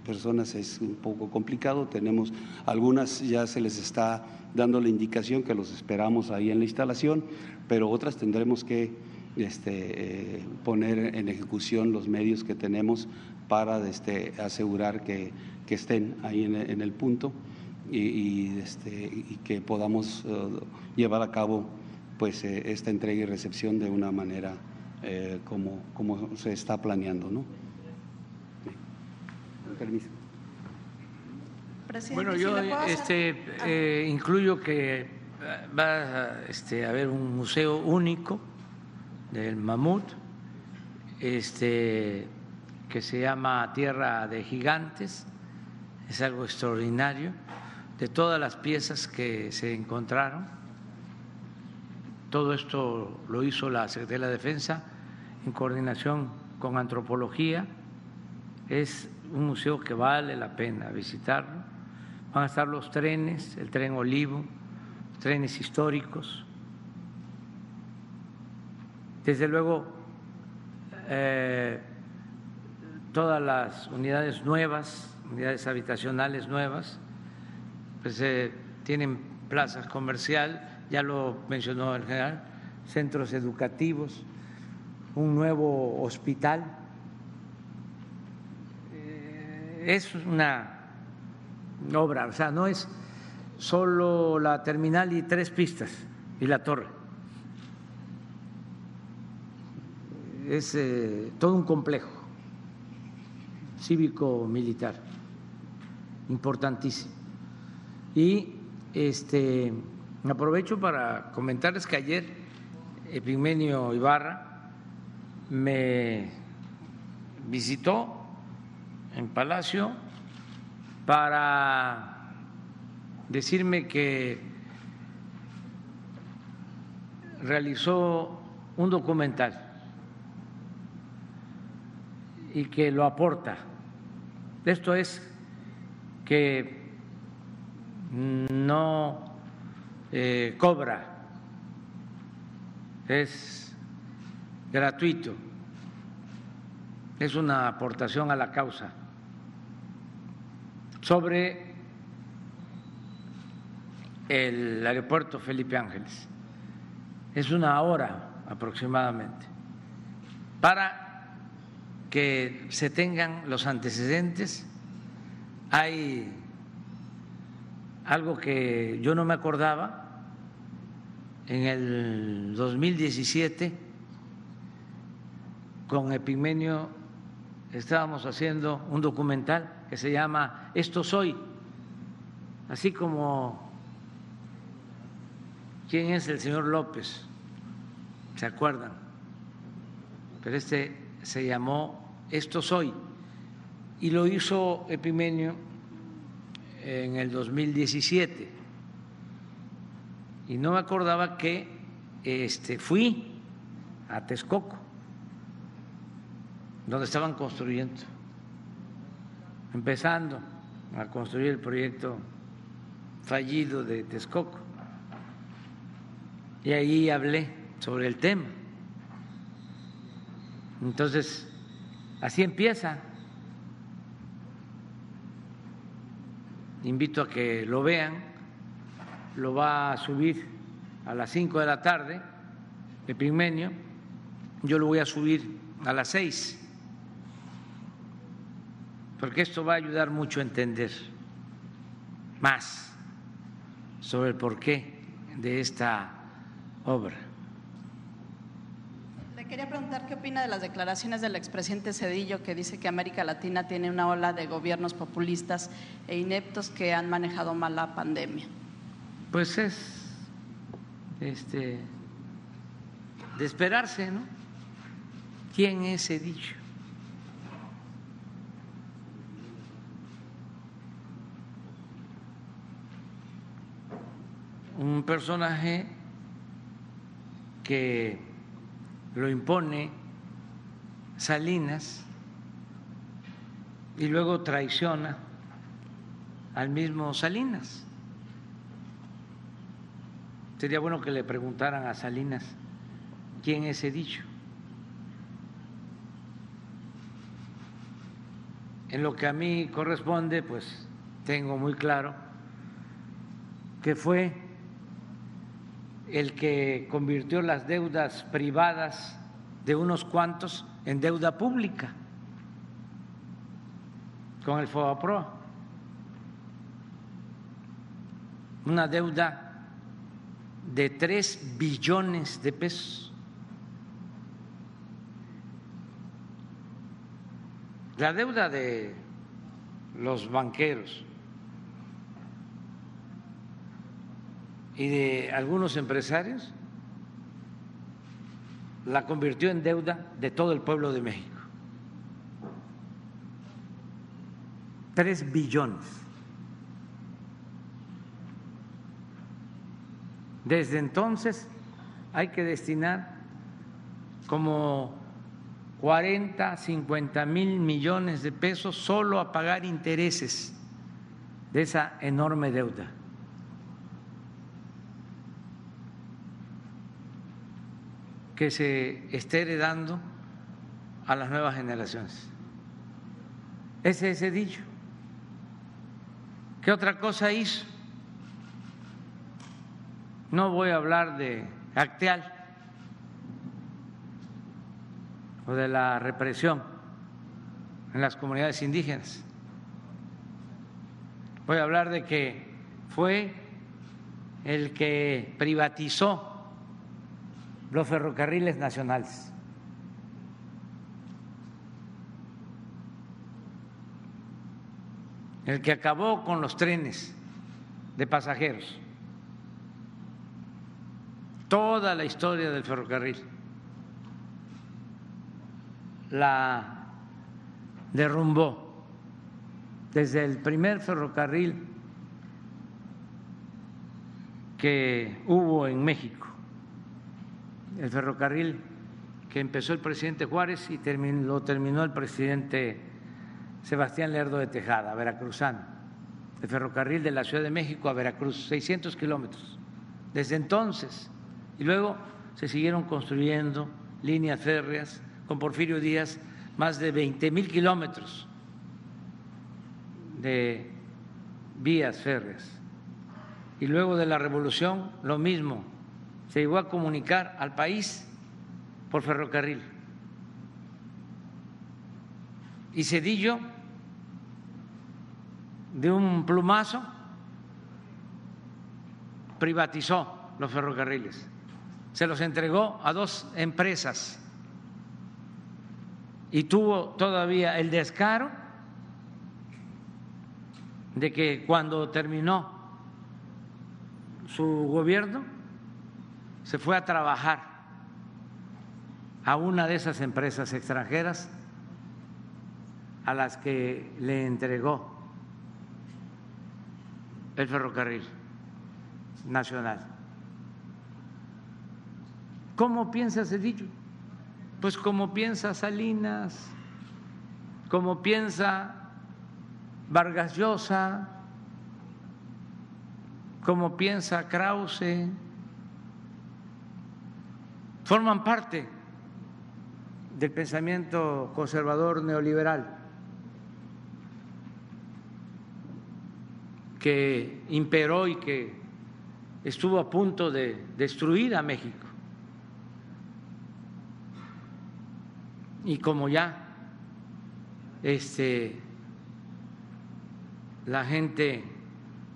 personas es un poco complicado. Tenemos algunas ya se les está dando la indicación que los esperamos ahí en la instalación, pero otras tendremos que este, poner en ejecución los medios que tenemos para este, asegurar que, estén ahí en el punto y, este, y que podamos eh, llevar a cabo pues, eh, esta entrega y recepción de una manera eh, como, como se está planeando. ¿no? Permiso. Bueno, yo este, incluyo que va a este, haber un museo único del mamut, este, que se llama Tierra de Gigantes, es algo extraordinario de todas las piezas que se encontraron. Todo esto lo hizo la Secretaría de la Defensa en coordinación con antropología. Es un museo que vale la pena visitarlo. Van a estar los trenes, el tren Olivo, trenes históricos. Desde luego, eh, todas las unidades nuevas, unidades habitacionales nuevas, pues eh, tienen plazas comercial, ya lo mencionó el general, centros educativos, un nuevo hospital. Eh, es una obra, o sea, no es solo la terminal y tres pistas y la torre. es eh, todo un complejo cívico-militar importantísimo. Y este, aprovecho para comentarles que ayer Epigmenio Ibarra me visitó en Palacio para decirme que realizó un documental y que lo aporta. Esto es que no eh, cobra, es gratuito, es una aportación a la causa sobre el aeropuerto Felipe Ángeles. Es una hora aproximadamente para que se tengan los antecedentes. Hay algo que yo no me acordaba. En el 2017, con Epigmenio, estábamos haciendo un documental que se llama Esto Soy, así como quién es el señor López, ¿se acuerdan? Pero este se llamó Esto Soy y lo hizo Epimenio en el 2017 y no me acordaba que este, fui a Texcoco, donde estaban construyendo empezando a construir el proyecto fallido de Texcoco. Y ahí hablé sobre el tema. Entonces, así empieza. Invito a que lo vean. Lo va a subir a las 5 de la tarde, el Pigmenio. Yo lo voy a subir a las 6 porque esto va a ayudar mucho a entender más sobre el porqué de esta obra. Quería preguntar qué opina de las declaraciones del expresidente Cedillo que dice que América Latina tiene una ola de gobiernos populistas e ineptos que han manejado mal la pandemia. Pues es este de esperarse, ¿no? ¿Quién es Cedillo? un personaje que lo impone Salinas y luego traiciona al mismo Salinas. Sería bueno que le preguntaran a Salinas quién es ese dicho. En lo que a mí corresponde, pues tengo muy claro que fue el que convirtió las deudas privadas de unos cuantos en deuda pública con el FOBAPRO. Una deuda de tres billones de pesos. La deuda de los banqueros y de algunos empresarios la convirtió en deuda de todo el pueblo de México. Tres billones. Desde entonces hay que destinar como 40, 50 mil millones de pesos solo a pagar intereses de esa enorme deuda. Que se esté heredando a las nuevas generaciones. Ese es dicho. ¿Qué otra cosa hizo? No voy a hablar de Acteal o de la represión en las comunidades indígenas. Voy a hablar de que fue el que privatizó los ferrocarriles nacionales. El que acabó con los trenes de pasajeros. Toda la historia del ferrocarril. La derrumbó desde el primer ferrocarril que hubo en México el ferrocarril que empezó el presidente Juárez y lo terminó el presidente Sebastián Lerdo de Tejada, veracruzano, el ferrocarril de la Ciudad de México a Veracruz, 600 kilómetros. Desde entonces, y luego se siguieron construyendo líneas férreas con Porfirio Díaz, más de 20 mil kilómetros de vías férreas. Y luego de la revolución, lo mismo, se llegó a comunicar al país por ferrocarril. Y Cedillo, de un plumazo, privatizó los ferrocarriles, se los entregó a dos empresas y tuvo todavía el descaro de que cuando terminó su gobierno se fue a trabajar a una de esas empresas extranjeras a las que le entregó el ferrocarril nacional. ¿Cómo piensa Cedillo? Pues como piensa Salinas, como piensa Vargas Llosa, como piensa Krause, forman parte del pensamiento conservador neoliberal que imperó y que estuvo a punto de destruir a México. Y como ya este, la gente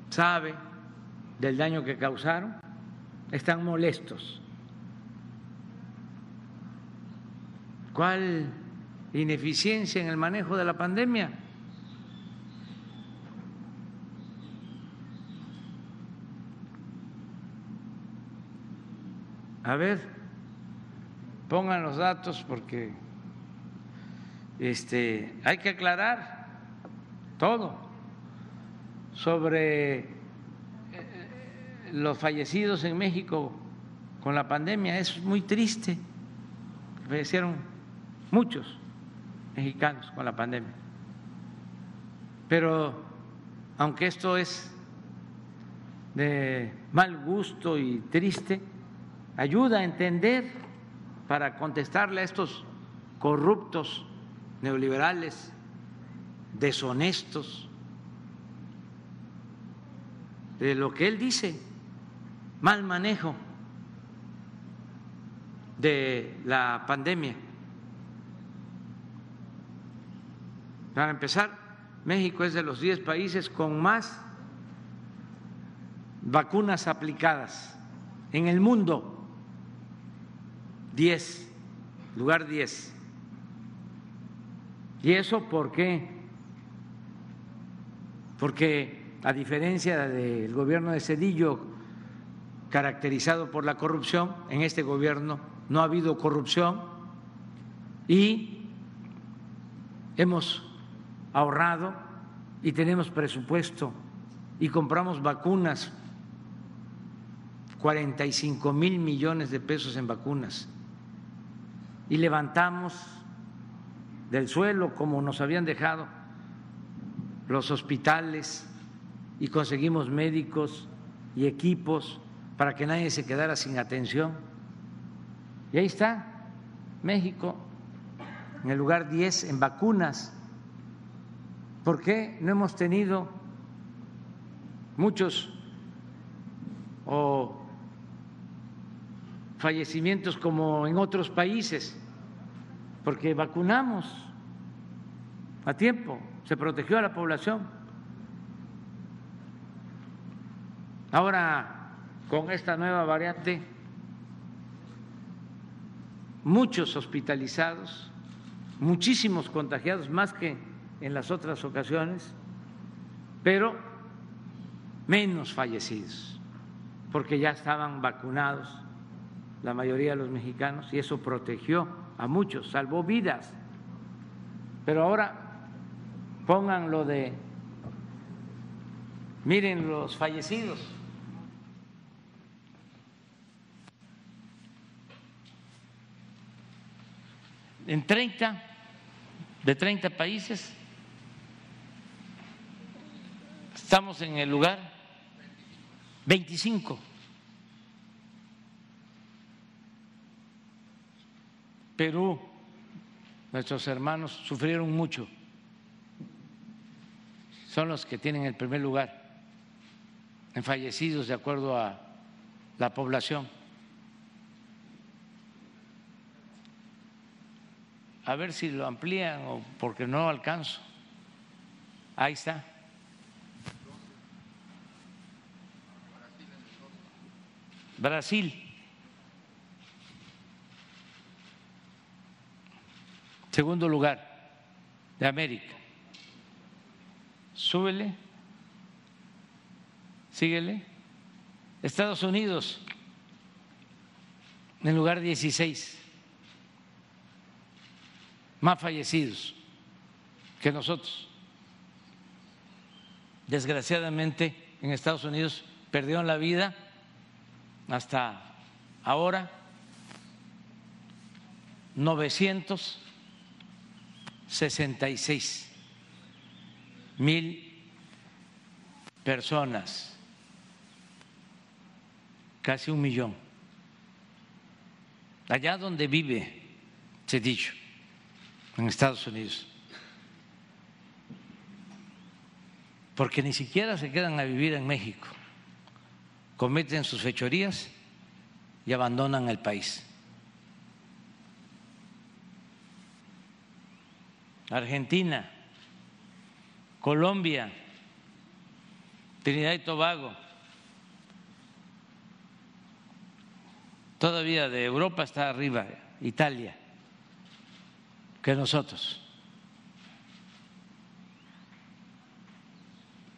sabe del daño que causaron, están molestos. ¿Cuál ineficiencia en el manejo de la pandemia? A ver, pongan los datos porque este, hay que aclarar todo sobre eh, los fallecidos en México con la pandemia. Es muy triste. Fallecieron muchos mexicanos con la pandemia. Pero aunque esto es de mal gusto y triste, ayuda a entender para contestarle a estos corruptos neoliberales, deshonestos, de lo que él dice, mal manejo de la pandemia. Para empezar, México es de los 10 países con más vacunas aplicadas en el mundo. 10, lugar 10. ¿Y eso por qué? Porque a diferencia del gobierno de Cedillo, caracterizado por la corrupción, en este gobierno no ha habido corrupción y hemos ahorrado y tenemos presupuesto y compramos vacunas, 45 mil millones de pesos en vacunas y levantamos del suelo como nos habían dejado los hospitales y conseguimos médicos y equipos para que nadie se quedara sin atención. Y ahí está México en el lugar 10 en vacunas. ¿Por qué no hemos tenido muchos o fallecimientos como en otros países? porque vacunamos a tiempo, se protegió a la población. Ahora, con esta nueva variante, muchos hospitalizados, muchísimos contagiados, más que en las otras ocasiones, pero menos fallecidos, porque ya estaban vacunados la mayoría de los mexicanos y eso protegió a muchos, salvó vidas. Pero ahora pongan lo de, miren los fallecidos. En 30, de 30 países, estamos en el lugar 25. Perú, nuestros hermanos sufrieron mucho. Son los que tienen el primer lugar en fallecidos de acuerdo a la población. A ver si lo amplían o porque no alcanzo. Ahí está. Brasil. Segundo lugar de América. Súbele. Síguele. Estados Unidos en lugar 16. Más fallecidos que nosotros. Desgraciadamente en Estados Unidos perdieron la vida hasta ahora 966 mil personas, casi un millón. Allá donde vive, se dicho, en Estados Unidos. Porque ni siquiera se quedan a vivir en México cometen sus fechorías y abandonan el país. Argentina, Colombia, Trinidad y Tobago, todavía de Europa está arriba, Italia, que nosotros.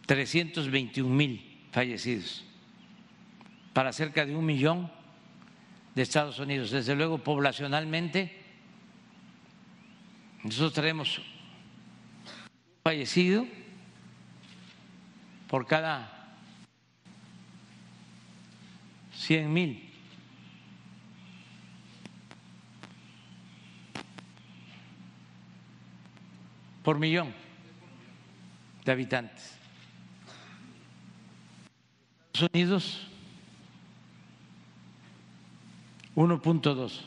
321 mil fallecidos para cerca de un millón de Estados Unidos. Desde luego, poblacionalmente, nosotros tenemos fallecido por cada 100 mil. por millón de habitantes. Estados Unidos 1.2.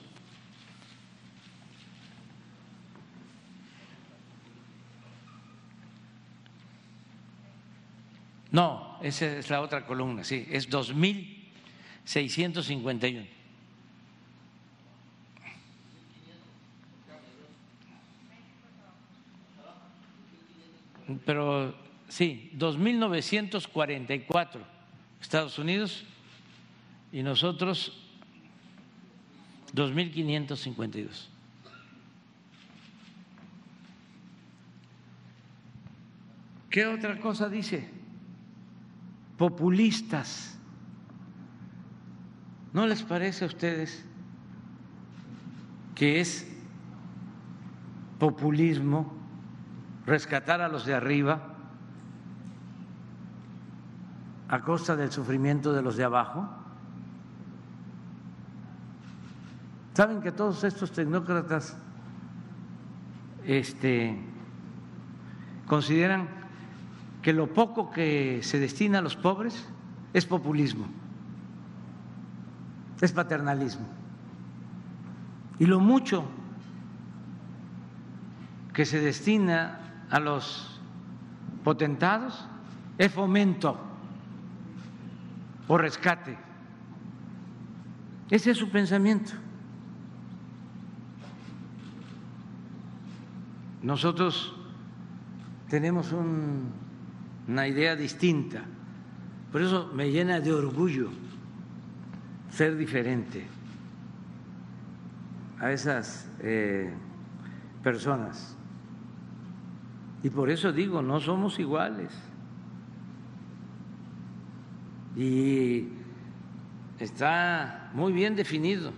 No, esa es la otra columna, sí, es 2.651. Pero sí, 2.944 Estados Unidos y nosotros 2.552. ¿Qué otra cosa dice? Populistas. ¿No les parece a ustedes que es populismo rescatar a los de arriba a costa del sufrimiento de los de abajo? Saben que todos estos tecnócratas este, consideran que lo poco que se destina a los pobres es populismo, es paternalismo. Y lo mucho que se destina a los potentados es fomento o rescate. Ese es su pensamiento. Nosotros tenemos una idea distinta, por eso me llena de orgullo ser diferente a esas eh, personas. Y por eso digo, no somos iguales, y está muy bien definido.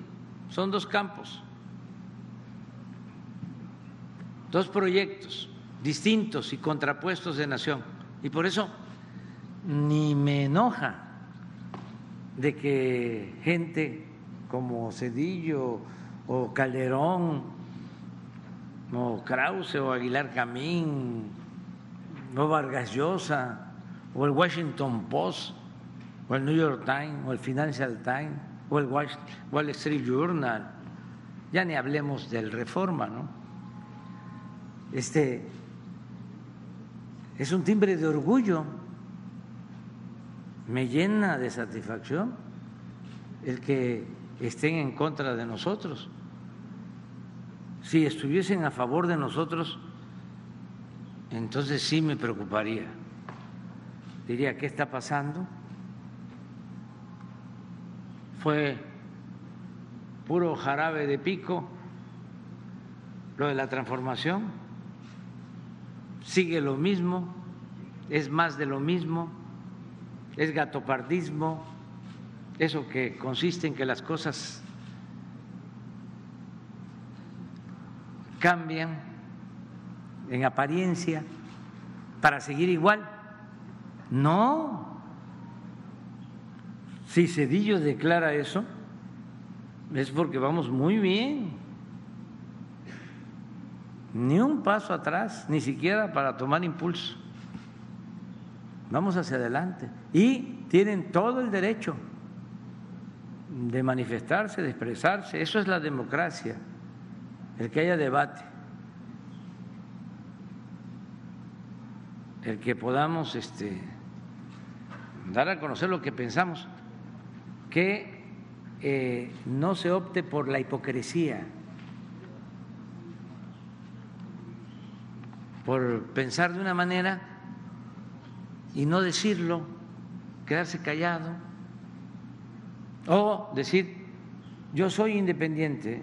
Son dos campos, dos proyectos distintos y contrapuestos de nación. Y por eso ni me enoja de que gente como Cedillo o Calderón o Krause o Aguilar Camín o Vargas Llosa o el Washington Post o el New York Times o el Financial Times o el Wall Street Journal, ya ni hablemos del Reforma, ¿no? Este es un timbre de orgullo, me llena de satisfacción el que estén en contra de nosotros. Si estuviesen a favor de nosotros, entonces sí me preocuparía. Diría, ¿qué está pasando? Fue puro jarabe de pico lo de la transformación, sigue lo mismo, es más de lo mismo, es gatopardismo, eso que consiste en que las cosas cambian en apariencia para seguir igual. No. Si Cedillo declara eso, es porque vamos muy bien. Ni un paso atrás, ni siquiera para tomar impulso. Vamos hacia adelante. Y tienen todo el derecho de manifestarse, de expresarse. Eso es la democracia, el que haya debate, el que podamos este, dar a conocer lo que pensamos, que eh, no se opte por la hipocresía, por pensar de una manera y no decirlo, quedarse callado o decir, yo soy independiente,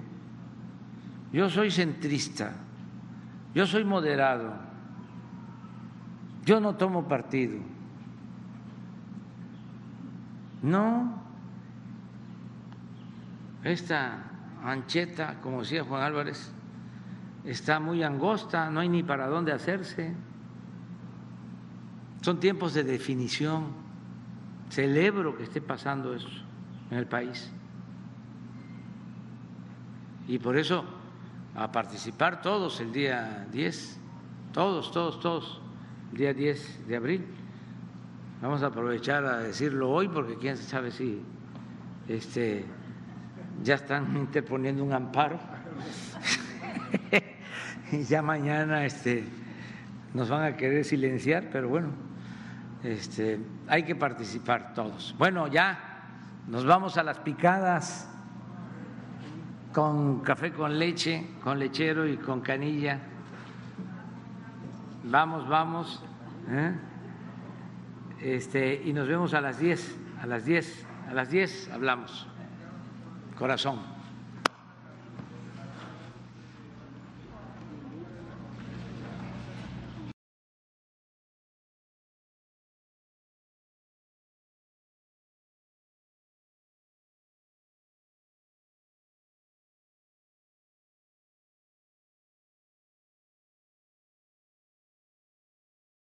yo soy centrista, yo soy moderado, yo no tomo partido. No, esta ancheta, como decía Juan Álvarez, está muy angosta, no hay ni para dónde hacerse. Son tiempos de definición. Celebro que esté pasando eso en el país. Y por eso, a participar todos el día 10, todos, todos, todos, el día 10 de abril. Vamos a aprovechar a decirlo hoy porque quién sabe si este, ya están interponiendo un amparo. ya mañana este, nos van a querer silenciar, pero bueno, este, hay que participar todos. Bueno, ya nos vamos a las picadas con café con leche, con lechero y con canilla. Vamos, vamos. ¿eh? Este, y nos vemos a las 10, a las 10, a las 10 hablamos. Corazón.